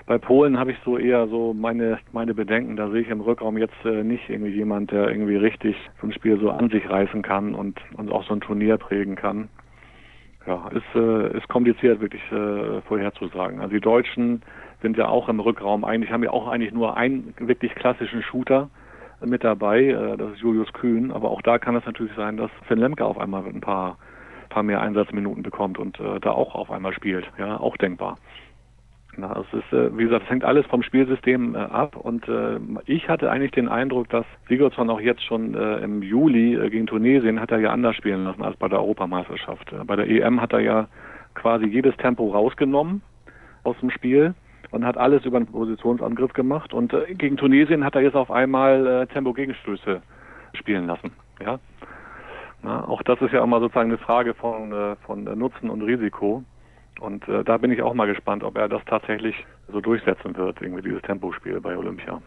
Speaker 2: Bei Polen habe ich so eher so meine, meine Bedenken. Da sehe ich im Rückraum jetzt nicht irgendwie jemand, der irgendwie richtig so ein Spiel so an sich reißen kann und, und auch so ein Turnier prägen kann. Ja, ist, äh, ist kompliziert wirklich äh, vorherzusagen. Also die Deutschen sind ja auch im Rückraum. Eigentlich, haben ja auch eigentlich nur einen wirklich klassischen Shooter mit dabei, äh, das ist Julius Kühn, aber auch da kann es natürlich sein, dass Finn Lemke auf einmal ein paar, paar mehr Einsatzminuten bekommt und äh, da auch auf einmal spielt, ja, auch denkbar. Na, es ist, äh, wie gesagt, es hängt alles vom Spielsystem ab. Und ich hatte eigentlich den Eindruck, dass Sigurdsson auch jetzt schon im Juli gegen Tunesien hat er ja anders spielen lassen als bei der Europameisterschaft. Bei der EM hat er ja quasi jedes Tempo rausgenommen aus dem Spiel und hat alles über einen Positionsangriff gemacht und äh, gegen Tunesien hat er jetzt auf einmal äh, Tempo-Gegenstöße spielen lassen. Ja, Na, auch das ist ja immer sozusagen eine Frage von, äh, von Nutzen und Risiko. Und äh, da bin ich auch mal gespannt, ob er das tatsächlich so durchsetzen wird, irgendwie dieses Tempospiel bei Olympia.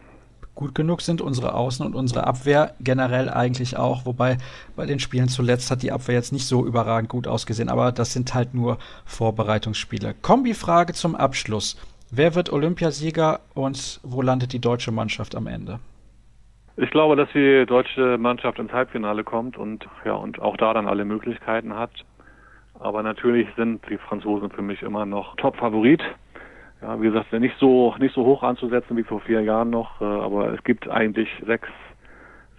Speaker 1: Gut genug sind unsere Außen und unsere Abwehr generell eigentlich auch, wobei bei den Spielen zuletzt hat die Abwehr jetzt nicht so überragend gut ausgesehen, aber das sind halt nur Vorbereitungsspiele. Kombi-Frage zum Abschluss. Wer wird Olympiasieger und wo landet die deutsche Mannschaft am Ende?
Speaker 2: Ich glaube, dass die deutsche Mannschaft ins Halbfinale kommt und ja und auch da dann alle Möglichkeiten hat. Aber natürlich sind die Franzosen für mich immer noch Top-Favorit. Ja, wie gesagt, nicht so, nicht so hoch anzusetzen wie vor vier Jahren noch, äh, aber es gibt eigentlich sechs,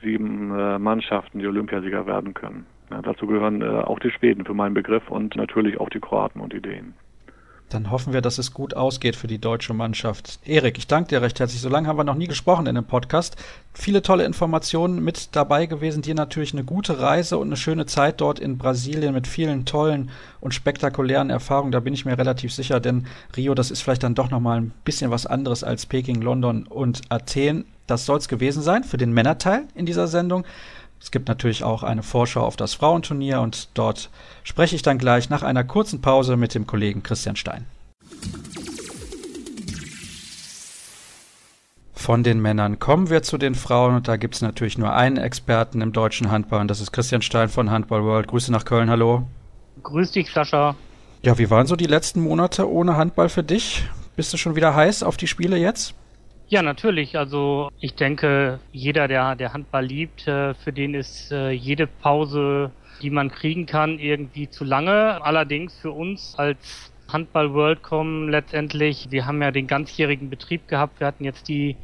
Speaker 2: sieben äh, Mannschaften, die Olympiasieger werden können. Ja, dazu gehören äh, auch die Schweden für meinen Begriff und natürlich auch die Kroaten und die Dänen.
Speaker 1: Dann hoffen wir, dass es gut ausgeht für die deutsche Mannschaft. Erik, ich danke dir recht herzlich. So lange haben wir noch nie gesprochen in dem Podcast. Viele tolle Informationen mit dabei gewesen. Dir natürlich eine gute Reise und eine schöne Zeit dort in Brasilien mit vielen tollen und spektakulären Erfahrungen. Da bin ich mir relativ sicher, denn Rio, das ist vielleicht dann doch nochmal ein bisschen was anderes als Peking, London und Athen. Das soll es gewesen sein für den Männerteil in dieser Sendung. Es gibt natürlich auch eine Vorschau auf das Frauenturnier und dort spreche ich dann gleich nach einer kurzen Pause mit dem Kollegen Christian Stein. Von den Männern kommen wir zu den Frauen und da gibt es natürlich nur einen Experten im deutschen Handball und das ist Christian Stein von Handball World. Grüße nach Köln, hallo.
Speaker 3: Grüß dich, Sascha.
Speaker 1: Ja, wie waren so die letzten Monate ohne Handball für dich? Bist du schon wieder heiß auf die Spiele jetzt?
Speaker 3: Ja, natürlich. Also ich denke, jeder, der, der Handball liebt, äh, für den ist äh, jede Pause, die man kriegen kann, irgendwie zu lange. Allerdings für uns als Handball Worldcom letztendlich, wir haben ja den ganzjährigen Betrieb gehabt. Wir hatten jetzt die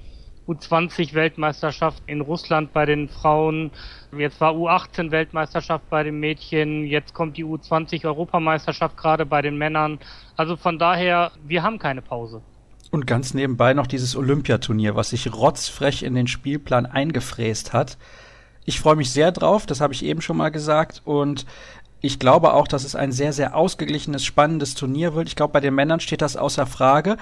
Speaker 3: U20 Weltmeisterschaft in Russland bei den Frauen. Jetzt war U18 Weltmeisterschaft bei den Mädchen. Jetzt kommt die U20 Europameisterschaft gerade bei den Männern. Also von daher, wir haben keine Pause.
Speaker 1: Und ganz nebenbei noch dieses Olympiaturnier, was sich rotzfrech in den Spielplan eingefräst hat. Ich freue mich sehr drauf, das habe ich eben schon mal gesagt. Und ich glaube auch, dass es ein sehr, sehr ausgeglichenes, spannendes Turnier wird. Ich glaube, bei den Männern steht das außer Frage.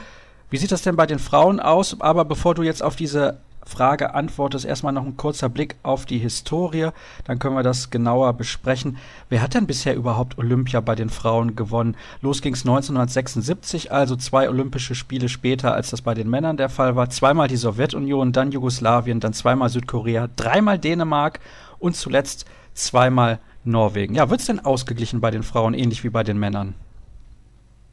Speaker 1: Wie sieht das denn bei den Frauen aus? Aber bevor du jetzt auf diese Frage antwortest, erstmal noch ein kurzer Blick auf die Historie, dann können wir das genauer besprechen. Wer hat denn bisher überhaupt Olympia bei den Frauen gewonnen? Los ging es 1976, also zwei Olympische Spiele später, als das bei den Männern der Fall war. Zweimal die Sowjetunion, dann Jugoslawien, dann zweimal Südkorea, dreimal Dänemark und zuletzt zweimal Norwegen. Ja, wird es denn ausgeglichen bei den Frauen, ähnlich wie bei den Männern?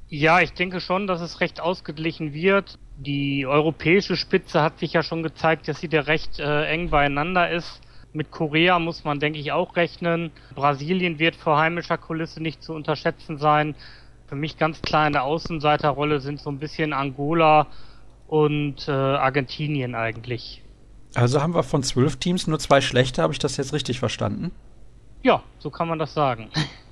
Speaker 3: Ja, ich denke schon, dass es recht ausgeglichen wird. Die europäische Spitze hat sich ja schon gezeigt, dass sie da recht äh, eng beieinander ist. Mit Korea muss man, denke ich, auch rechnen. Brasilien wird vor heimischer Kulisse nicht zu unterschätzen sein. Für mich ganz klar in der Außenseiterrolle sind so ein bisschen Angola und äh, Argentinien eigentlich.
Speaker 1: Also haben wir von zwölf Teams nur zwei schlechte, habe ich das jetzt richtig verstanden?
Speaker 3: Ja, so kann man das sagen. *laughs*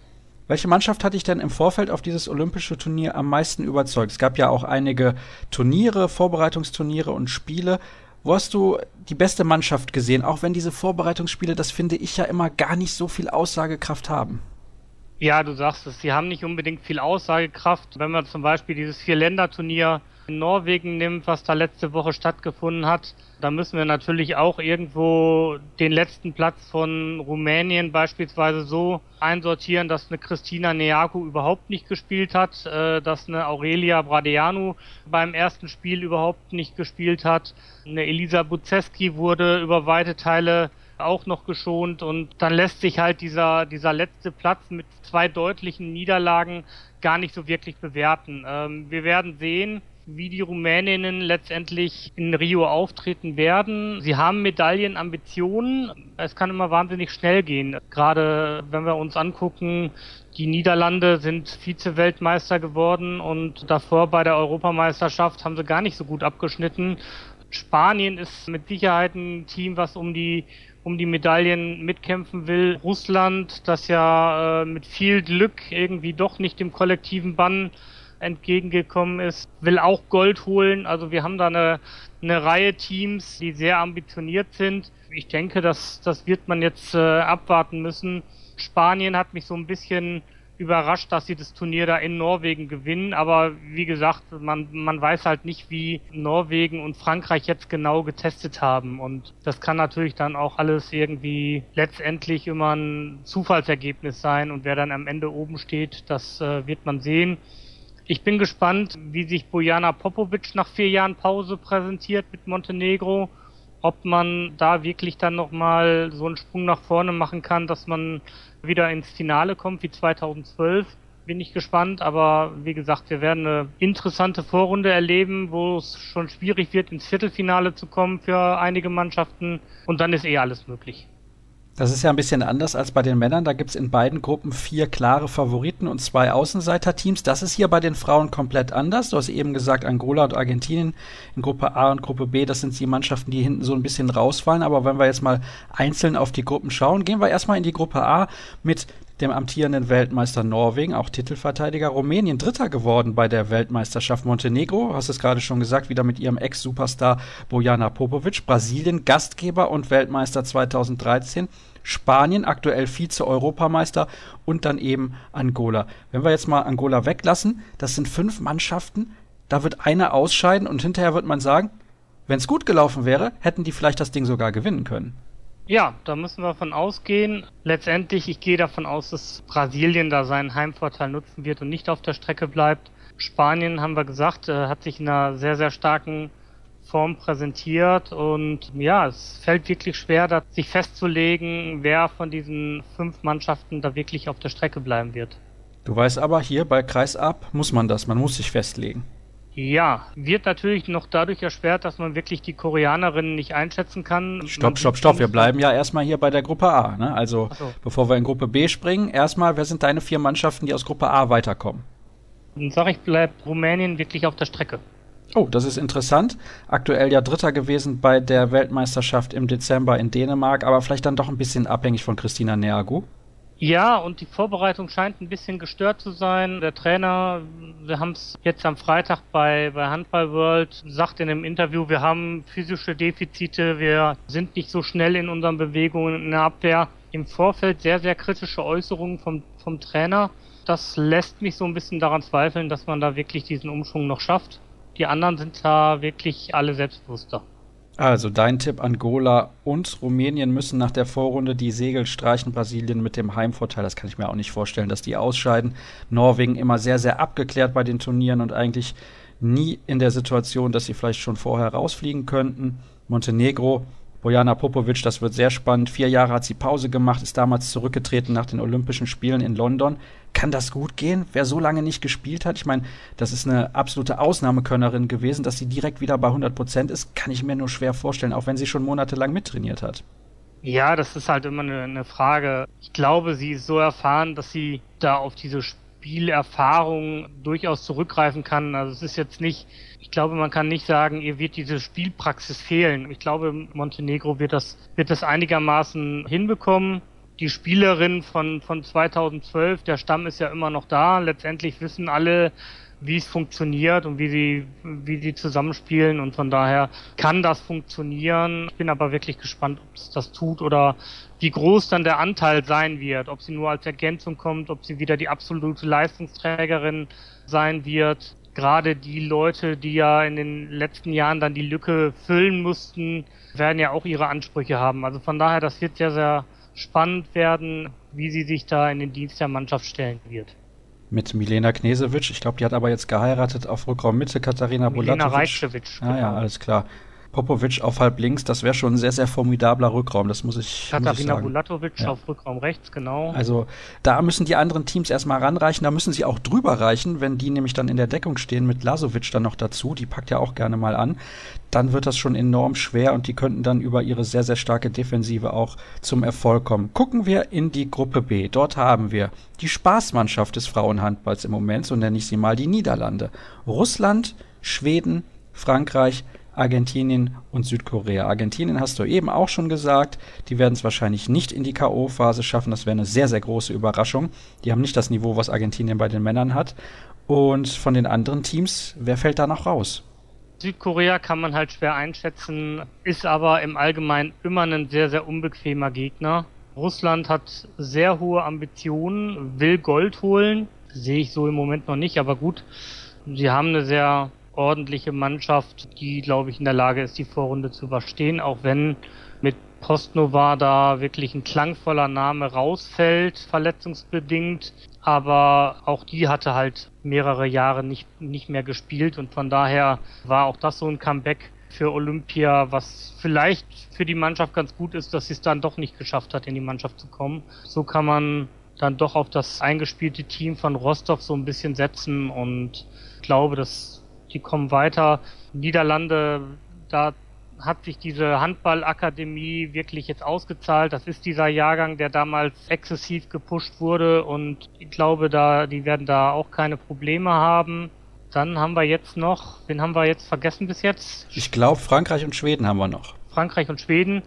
Speaker 1: Welche Mannschaft hat dich denn im Vorfeld auf dieses olympische Turnier am meisten überzeugt? Es gab ja auch einige Turniere, Vorbereitungsturniere und Spiele. Wo hast du die beste Mannschaft gesehen? Auch wenn diese Vorbereitungsspiele, das finde ich ja immer gar nicht so viel Aussagekraft haben.
Speaker 3: Ja, du sagst es, sie haben nicht unbedingt viel Aussagekraft. Wenn man zum Beispiel dieses Vier-Länder-Turnier in Norwegen nimmt, was da letzte Woche stattgefunden hat, da müssen wir natürlich auch irgendwo den letzten Platz von Rumänien beispielsweise so einsortieren, dass eine Christina Neaku überhaupt nicht gespielt hat, äh, dass eine Aurelia Bradeanu beim ersten Spiel überhaupt nicht gespielt hat. Eine Elisa Buzeski wurde über weite Teile auch noch geschont und dann lässt sich halt dieser, dieser letzte Platz mit zwei deutlichen Niederlagen gar nicht so wirklich bewerten. Ähm, wir werden sehen, wie die Rumäninnen letztendlich in Rio auftreten werden. Sie haben Medaillenambitionen. Es kann immer wahnsinnig schnell gehen. Gerade wenn wir uns angucken, die Niederlande sind Vize-Weltmeister geworden und davor bei der Europameisterschaft haben sie gar nicht so gut abgeschnitten. Spanien ist mit Sicherheit ein Team, was um die um die Medaillen mitkämpfen will. Russland, das ja äh, mit viel Glück irgendwie doch nicht dem kollektiven Bann entgegengekommen ist, will auch Gold holen. Also wir haben da eine, eine Reihe Teams, die sehr ambitioniert sind. Ich denke, dass das wird man jetzt äh, abwarten müssen. Spanien hat mich so ein bisschen überrascht, dass sie das Turnier da in Norwegen gewinnen. Aber wie gesagt, man, man weiß halt nicht, wie Norwegen und Frankreich jetzt genau getestet haben. Und das kann natürlich dann auch alles irgendwie letztendlich immer ein Zufallsergebnis sein. Und wer dann am Ende oben steht, das äh, wird man sehen. Ich bin gespannt, wie sich Bojana Popovic nach vier Jahren Pause präsentiert mit Montenegro ob man da wirklich dann nochmal so einen Sprung nach vorne machen kann, dass man wieder ins Finale kommt wie 2012. Bin ich gespannt, aber wie gesagt, wir werden eine interessante Vorrunde erleben, wo es schon schwierig wird, ins Viertelfinale zu kommen für einige Mannschaften und dann ist eh alles möglich.
Speaker 1: Das ist ja ein bisschen anders als bei den Männern. Da gibt es in beiden Gruppen vier klare Favoriten und zwei Außenseiterteams. Das ist hier bei den Frauen komplett anders. Du hast eben gesagt, Angola und Argentinien in Gruppe A und Gruppe B, das sind die Mannschaften, die hinten so ein bisschen rausfallen. Aber wenn wir jetzt mal einzeln auf die Gruppen schauen, gehen wir erstmal in die Gruppe A mit dem amtierenden Weltmeister Norwegen, auch Titelverteidiger Rumänien, Dritter geworden bei der Weltmeisterschaft Montenegro, hast es gerade schon gesagt, wieder mit ihrem Ex-Superstar Bojana Popovic, Brasilien Gastgeber und Weltmeister 2013, Spanien aktuell Vize-Europameister und dann eben Angola. Wenn wir jetzt mal Angola weglassen, das sind fünf Mannschaften, da wird einer ausscheiden und hinterher wird man sagen, wenn es gut gelaufen wäre, hätten die vielleicht das Ding sogar gewinnen können.
Speaker 3: Ja, da müssen wir von ausgehen. Letztendlich, ich gehe davon aus, dass Brasilien da seinen Heimvorteil nutzen wird und nicht auf der Strecke bleibt. Spanien, haben wir gesagt, äh, hat sich in einer sehr, sehr starken Form präsentiert und ja, es fällt wirklich schwer, da sich festzulegen, wer von diesen fünf Mannschaften da wirklich auf der Strecke bleiben wird.
Speaker 1: Du weißt aber, hier bei Kreisab muss man das, man muss sich festlegen.
Speaker 3: Ja, wird natürlich noch dadurch erschwert, dass man wirklich die Koreanerinnen nicht einschätzen kann.
Speaker 1: Stopp, stopp, stopp. Wir bleiben ja erstmal hier bei der Gruppe A. Ne? Also, so. bevor wir in Gruppe B springen, erstmal, wer sind deine vier Mannschaften, die aus Gruppe A weiterkommen?
Speaker 3: Dann sage ich, bleibt Rumänien wirklich auf der Strecke.
Speaker 1: Oh, das ist interessant. Aktuell ja Dritter gewesen bei der Weltmeisterschaft im Dezember in Dänemark, aber vielleicht dann doch ein bisschen abhängig von Christina Neagu.
Speaker 3: Ja, und die Vorbereitung scheint ein bisschen gestört zu sein. Der Trainer, wir haben es jetzt am Freitag bei, bei Handball World, sagt in einem Interview, wir haben physische Defizite, wir sind nicht so schnell in unseren Bewegungen in der Abwehr. Im Vorfeld sehr, sehr kritische Äußerungen vom, vom Trainer. Das lässt mich so ein bisschen daran zweifeln, dass man da wirklich diesen Umschwung noch schafft. Die anderen sind da wirklich alle selbstbewusster.
Speaker 1: Also dein Tipp, Angola und Rumänien müssen nach der Vorrunde die Segel streichen. Brasilien mit dem Heimvorteil, das kann ich mir auch nicht vorstellen, dass die ausscheiden. Norwegen immer sehr, sehr abgeklärt bei den Turnieren und eigentlich nie in der Situation, dass sie vielleicht schon vorher rausfliegen könnten. Montenegro Bojana Popovic, das wird sehr spannend. Vier Jahre hat sie Pause gemacht, ist damals zurückgetreten nach den Olympischen Spielen in London. Kann das gut gehen? Wer so lange nicht gespielt hat? Ich meine, das ist eine absolute Ausnahmekönnerin gewesen, dass sie direkt wieder bei 100 Prozent ist, kann ich mir nur schwer vorstellen, auch wenn sie schon monatelang mittrainiert hat.
Speaker 3: Ja, das ist halt immer eine, eine Frage. Ich glaube, sie ist so erfahren, dass sie da auf diese Spielerfahrung durchaus zurückgreifen kann. Also es ist jetzt nicht ich glaube, man kann nicht sagen, ihr wird diese Spielpraxis fehlen. Ich glaube, Montenegro wird das, wird das einigermaßen hinbekommen. Die Spielerin von, von 2012, der Stamm ist ja immer noch da. Letztendlich wissen alle, wie es funktioniert und wie sie, wie sie zusammenspielen und von daher kann das funktionieren. Ich bin aber wirklich gespannt, ob es das tut oder wie groß dann der Anteil sein wird, ob sie nur als Ergänzung kommt, ob sie wieder die absolute Leistungsträgerin sein wird gerade die Leute, die ja in den letzten Jahren dann die Lücke füllen mussten, werden ja auch ihre Ansprüche haben. Also von daher, das wird sehr, sehr spannend werden, wie sie sich da in den Dienst der Mannschaft stellen wird.
Speaker 1: Mit Milena Knesewitsch, ich glaube, die hat aber jetzt geheiratet auf Rückraum Mitte, Katharina Milena
Speaker 3: Milena Rajcevic.
Speaker 1: Ah ja, genau. alles klar. Popovic auf halb links, das wäre schon ein sehr, sehr formidabler Rückraum, das muss ich,
Speaker 3: Katharina Bulatovic ja. auf Rückraum rechts, genau.
Speaker 1: Also da müssen die anderen Teams erstmal ranreichen, da müssen sie auch drüber reichen, wenn die nämlich dann in der Deckung stehen mit Lasovic dann noch dazu, die packt ja auch gerne mal an, dann wird das schon enorm schwer und die könnten dann über ihre sehr, sehr starke Defensive auch zum Erfolg kommen. Gucken wir in die Gruppe B. Dort haben wir die Spaßmannschaft des Frauenhandballs im Moment, so nenne ich sie mal, die Niederlande. Russland, Schweden, Frankreich, Argentinien und Südkorea. Argentinien hast du eben auch schon gesagt, die werden es wahrscheinlich nicht in die K.O.-Phase schaffen. Das wäre eine sehr, sehr große Überraschung. Die haben nicht das Niveau, was Argentinien bei den Männern hat. Und von den anderen Teams, wer fällt da noch raus?
Speaker 3: Südkorea kann man halt schwer einschätzen, ist aber im Allgemeinen immer ein sehr, sehr unbequemer Gegner. Russland hat sehr hohe Ambitionen, will Gold holen. Sehe ich so im Moment noch nicht, aber gut. Sie haben eine sehr ordentliche Mannschaft, die, glaube ich, in der Lage ist, die Vorrunde zu überstehen, auch wenn mit Postnova da wirklich ein klangvoller Name rausfällt, verletzungsbedingt. Aber auch die hatte halt mehrere Jahre nicht, nicht mehr gespielt und von daher war auch das so ein Comeback für Olympia, was vielleicht für die Mannschaft ganz gut ist, dass sie es dann doch nicht geschafft hat, in die Mannschaft zu kommen. So kann man dann doch auf das eingespielte Team von Rostov so ein bisschen setzen und glaube, dass die kommen weiter. Niederlande, da hat sich diese Handballakademie wirklich jetzt ausgezahlt. Das ist dieser Jahrgang, der damals exzessiv gepusht wurde und ich glaube, da, die werden da auch keine Probleme haben. Dann haben wir jetzt noch, wen haben wir jetzt vergessen bis jetzt?
Speaker 1: Ich glaube, Frankreich und Schweden haben wir noch.
Speaker 3: Frankreich und Schweden.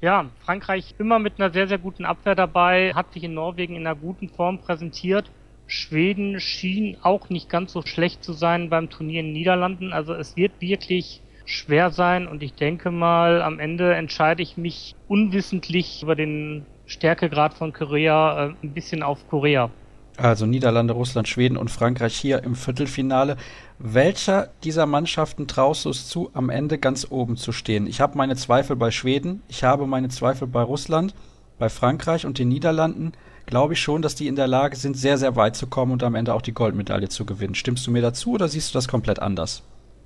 Speaker 3: Ja, Frankreich immer mit einer sehr, sehr guten Abwehr dabei, hat sich in Norwegen in einer guten Form präsentiert. Schweden schien auch nicht ganz so schlecht zu sein beim Turnier in den Niederlanden. Also es wird wirklich schwer sein und ich denke mal, am Ende entscheide ich mich unwissentlich über den Stärkegrad von Korea äh, ein bisschen auf Korea.
Speaker 1: Also Niederlande, Russland, Schweden und Frankreich hier im Viertelfinale. Welcher dieser Mannschaften traust du es zu, am Ende ganz oben zu stehen? Ich habe meine Zweifel bei Schweden, ich habe meine Zweifel bei Russland, bei Frankreich und den Niederlanden glaube ich schon, dass die in der Lage sind, sehr, sehr weit zu kommen und am Ende auch die Goldmedaille zu gewinnen. Stimmst du mir dazu oder siehst du das komplett anders?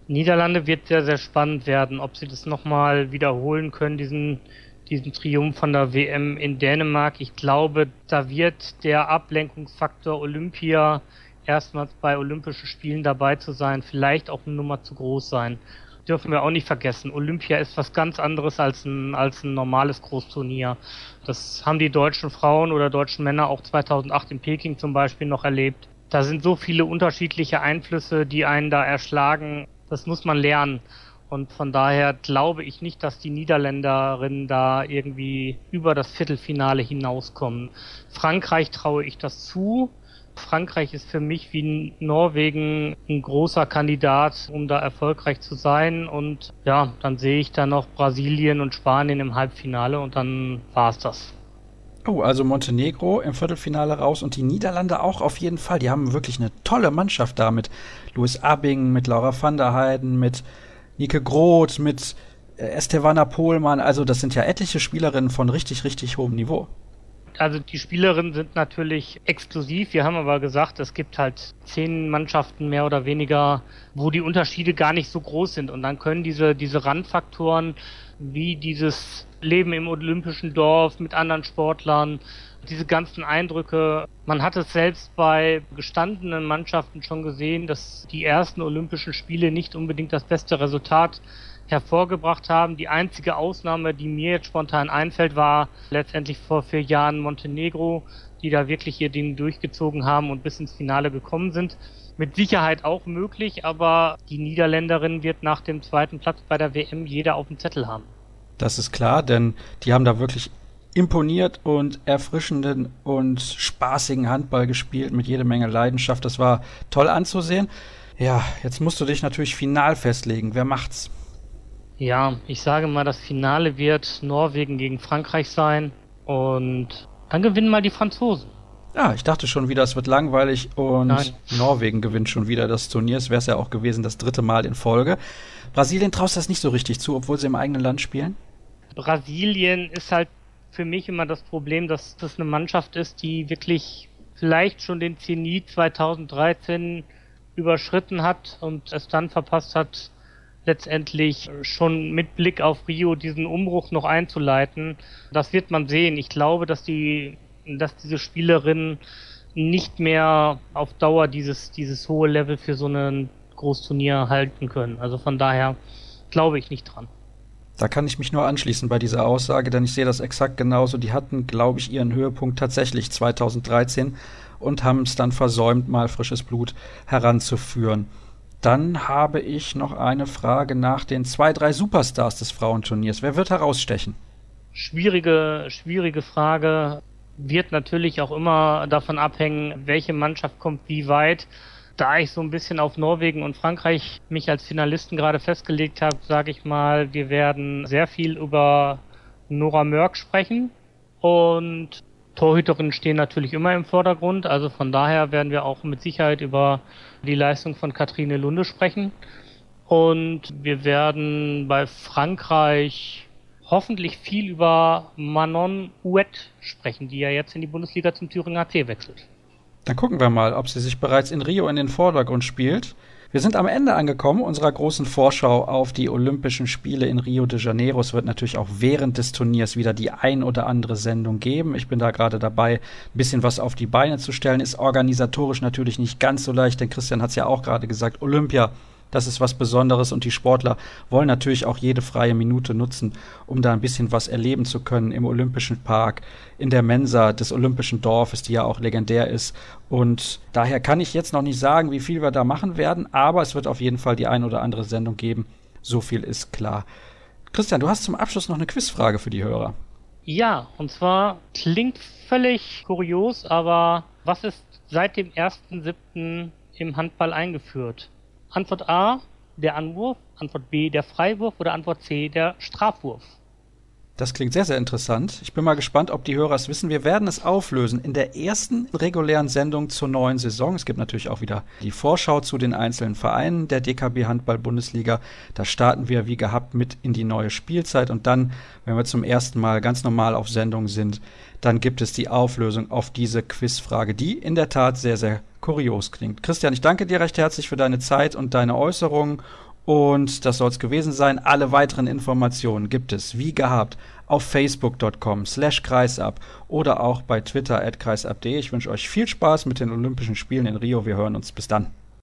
Speaker 3: Niederlande wird sehr, sehr spannend werden, ob sie das nochmal wiederholen können, diesen, diesen Triumph von der WM in Dänemark. Ich glaube, da wird der Ablenkungsfaktor Olympia erstmals bei Olympischen Spielen dabei zu sein, vielleicht auch eine Nummer zu groß sein dürfen wir auch nicht vergessen. Olympia ist was ganz anderes als ein, als ein normales Großturnier. Das haben die deutschen Frauen oder deutschen Männer auch 2008 in Peking zum Beispiel noch erlebt. Da sind so viele unterschiedliche Einflüsse, die einen da erschlagen. Das muss man lernen. Und von daher glaube ich nicht, dass die Niederländerinnen da irgendwie über das Viertelfinale hinauskommen. Frankreich traue ich das zu. Frankreich ist für mich wie Norwegen ein großer Kandidat, um da erfolgreich zu sein. Und ja, dann sehe ich da noch Brasilien und Spanien im Halbfinale und dann war's das.
Speaker 1: Oh, also Montenegro im Viertelfinale raus und die Niederlande auch auf jeden Fall. Die haben wirklich eine tolle Mannschaft da mit Louis Abing, mit Laura van der Heiden, mit Nike Groth, mit äh, Estevana Pohlmann. Also das sind ja etliche Spielerinnen von richtig, richtig hohem Niveau
Speaker 3: also die Spielerinnen sind natürlich exklusiv. Wir haben aber gesagt, es gibt halt zehn Mannschaften mehr oder weniger, wo die Unterschiede gar nicht so groß sind. Und dann können diese, diese Randfaktoren wie dieses Leben im olympischen Dorf mit anderen Sportlern, diese ganzen Eindrücke. Man hat es selbst bei gestandenen Mannschaften schon gesehen, dass die ersten Olympischen Spiele nicht unbedingt das beste Resultat hervorgebracht haben. Die einzige Ausnahme, die mir jetzt spontan einfällt, war letztendlich vor vier Jahren Montenegro, die da wirklich ihr Ding durchgezogen haben und bis ins Finale gekommen sind. Mit Sicherheit auch möglich, aber die Niederländerin wird nach dem zweiten Platz bei der WM jeder auf dem Zettel haben.
Speaker 1: Das ist klar, denn die haben da wirklich imponiert und erfrischenden und spaßigen Handball gespielt mit jede Menge Leidenschaft. Das war toll anzusehen. Ja, jetzt musst du dich natürlich final festlegen. Wer macht's?
Speaker 3: Ja, ich sage mal, das Finale wird Norwegen gegen Frankreich sein und dann gewinnen mal die Franzosen.
Speaker 1: Ja, ich dachte schon wieder, es wird langweilig und Nein. Norwegen gewinnt schon wieder das Turnier. Es wäre es ja auch gewesen, das dritte Mal in Folge. Brasilien traust das nicht so richtig zu, obwohl sie im eigenen Land spielen?
Speaker 3: Brasilien ist halt für mich immer das Problem, dass das eine Mannschaft ist, die wirklich vielleicht schon den Zenit 2013 überschritten hat und es dann verpasst hat, letztendlich schon mit Blick auf Rio diesen Umbruch noch einzuleiten. Das wird man sehen. Ich glaube, dass die, dass diese Spielerinnen nicht mehr auf Dauer dieses, dieses hohe Level für so ein Großturnier halten können. Also von daher glaube ich nicht dran.
Speaker 1: Da kann ich mich nur anschließen bei dieser Aussage, denn ich sehe das exakt genauso. Die hatten, glaube ich, ihren Höhepunkt tatsächlich 2013 und haben es dann versäumt, mal frisches Blut heranzuführen. Dann habe ich noch eine Frage nach den zwei, drei Superstars des Frauenturniers. Wer wird herausstechen?
Speaker 3: Schwierige, schwierige Frage. Wird natürlich auch immer davon abhängen, welche Mannschaft kommt wie weit. Da ich so ein bisschen auf Norwegen und Frankreich mich als Finalisten gerade festgelegt habe, sage ich mal, wir werden sehr viel über Nora Mörk sprechen. Und Torhüterinnen stehen natürlich immer im Vordergrund, also von daher werden wir auch mit Sicherheit über die Leistung von Katrine Lunde sprechen. Und wir werden bei Frankreich hoffentlich viel über Manon Ouet sprechen, die ja jetzt in die Bundesliga zum Thüringer HC wechselt.
Speaker 1: Dann gucken wir mal, ob sie sich bereits in Rio in den Vordergrund spielt. Wir sind am Ende angekommen unserer großen Vorschau auf die Olympischen Spiele in Rio de Janeiro. Es wird natürlich auch während des Turniers wieder die ein oder andere Sendung geben. Ich bin da gerade dabei, ein bisschen was auf die Beine zu stellen. Ist organisatorisch natürlich nicht ganz so leicht, denn Christian hat es ja auch gerade gesagt, Olympia das ist was Besonderes und die Sportler wollen natürlich auch jede freie Minute nutzen, um da ein bisschen was erleben zu können im Olympischen Park, in der Mensa des Olympischen Dorfes, die ja auch legendär ist. Und daher kann ich jetzt noch nicht sagen, wie viel wir da machen werden, aber es wird auf jeden Fall die ein oder andere Sendung geben. So viel ist klar. Christian, du hast zum Abschluss noch eine Quizfrage für die Hörer.
Speaker 3: Ja, und zwar klingt völlig kurios, aber was ist seit dem 1.7. im Handball eingeführt? Antwort A, der Anwurf, Antwort B, der Freiwurf oder Antwort C, der Strafwurf.
Speaker 1: Das klingt sehr, sehr interessant. Ich bin mal gespannt, ob die Hörer es wissen. Wir werden es auflösen in der ersten regulären Sendung zur neuen Saison. Es gibt natürlich auch wieder die Vorschau zu den einzelnen Vereinen der DKB Handball Bundesliga. Da starten wir wie gehabt mit in die neue Spielzeit und dann, wenn wir zum ersten Mal ganz normal auf Sendung sind, dann gibt es die Auflösung auf diese Quizfrage, die in der Tat sehr, sehr kurios klingt. Christian, ich danke dir recht herzlich für deine Zeit und deine Äußerungen. Und das soll es gewesen sein. Alle weiteren Informationen gibt es, wie gehabt, auf facebook.com slash kreisab oder auch bei twitter at kreisab.de. Ich wünsche euch viel Spaß mit den Olympischen Spielen in Rio. Wir hören uns. Bis dann.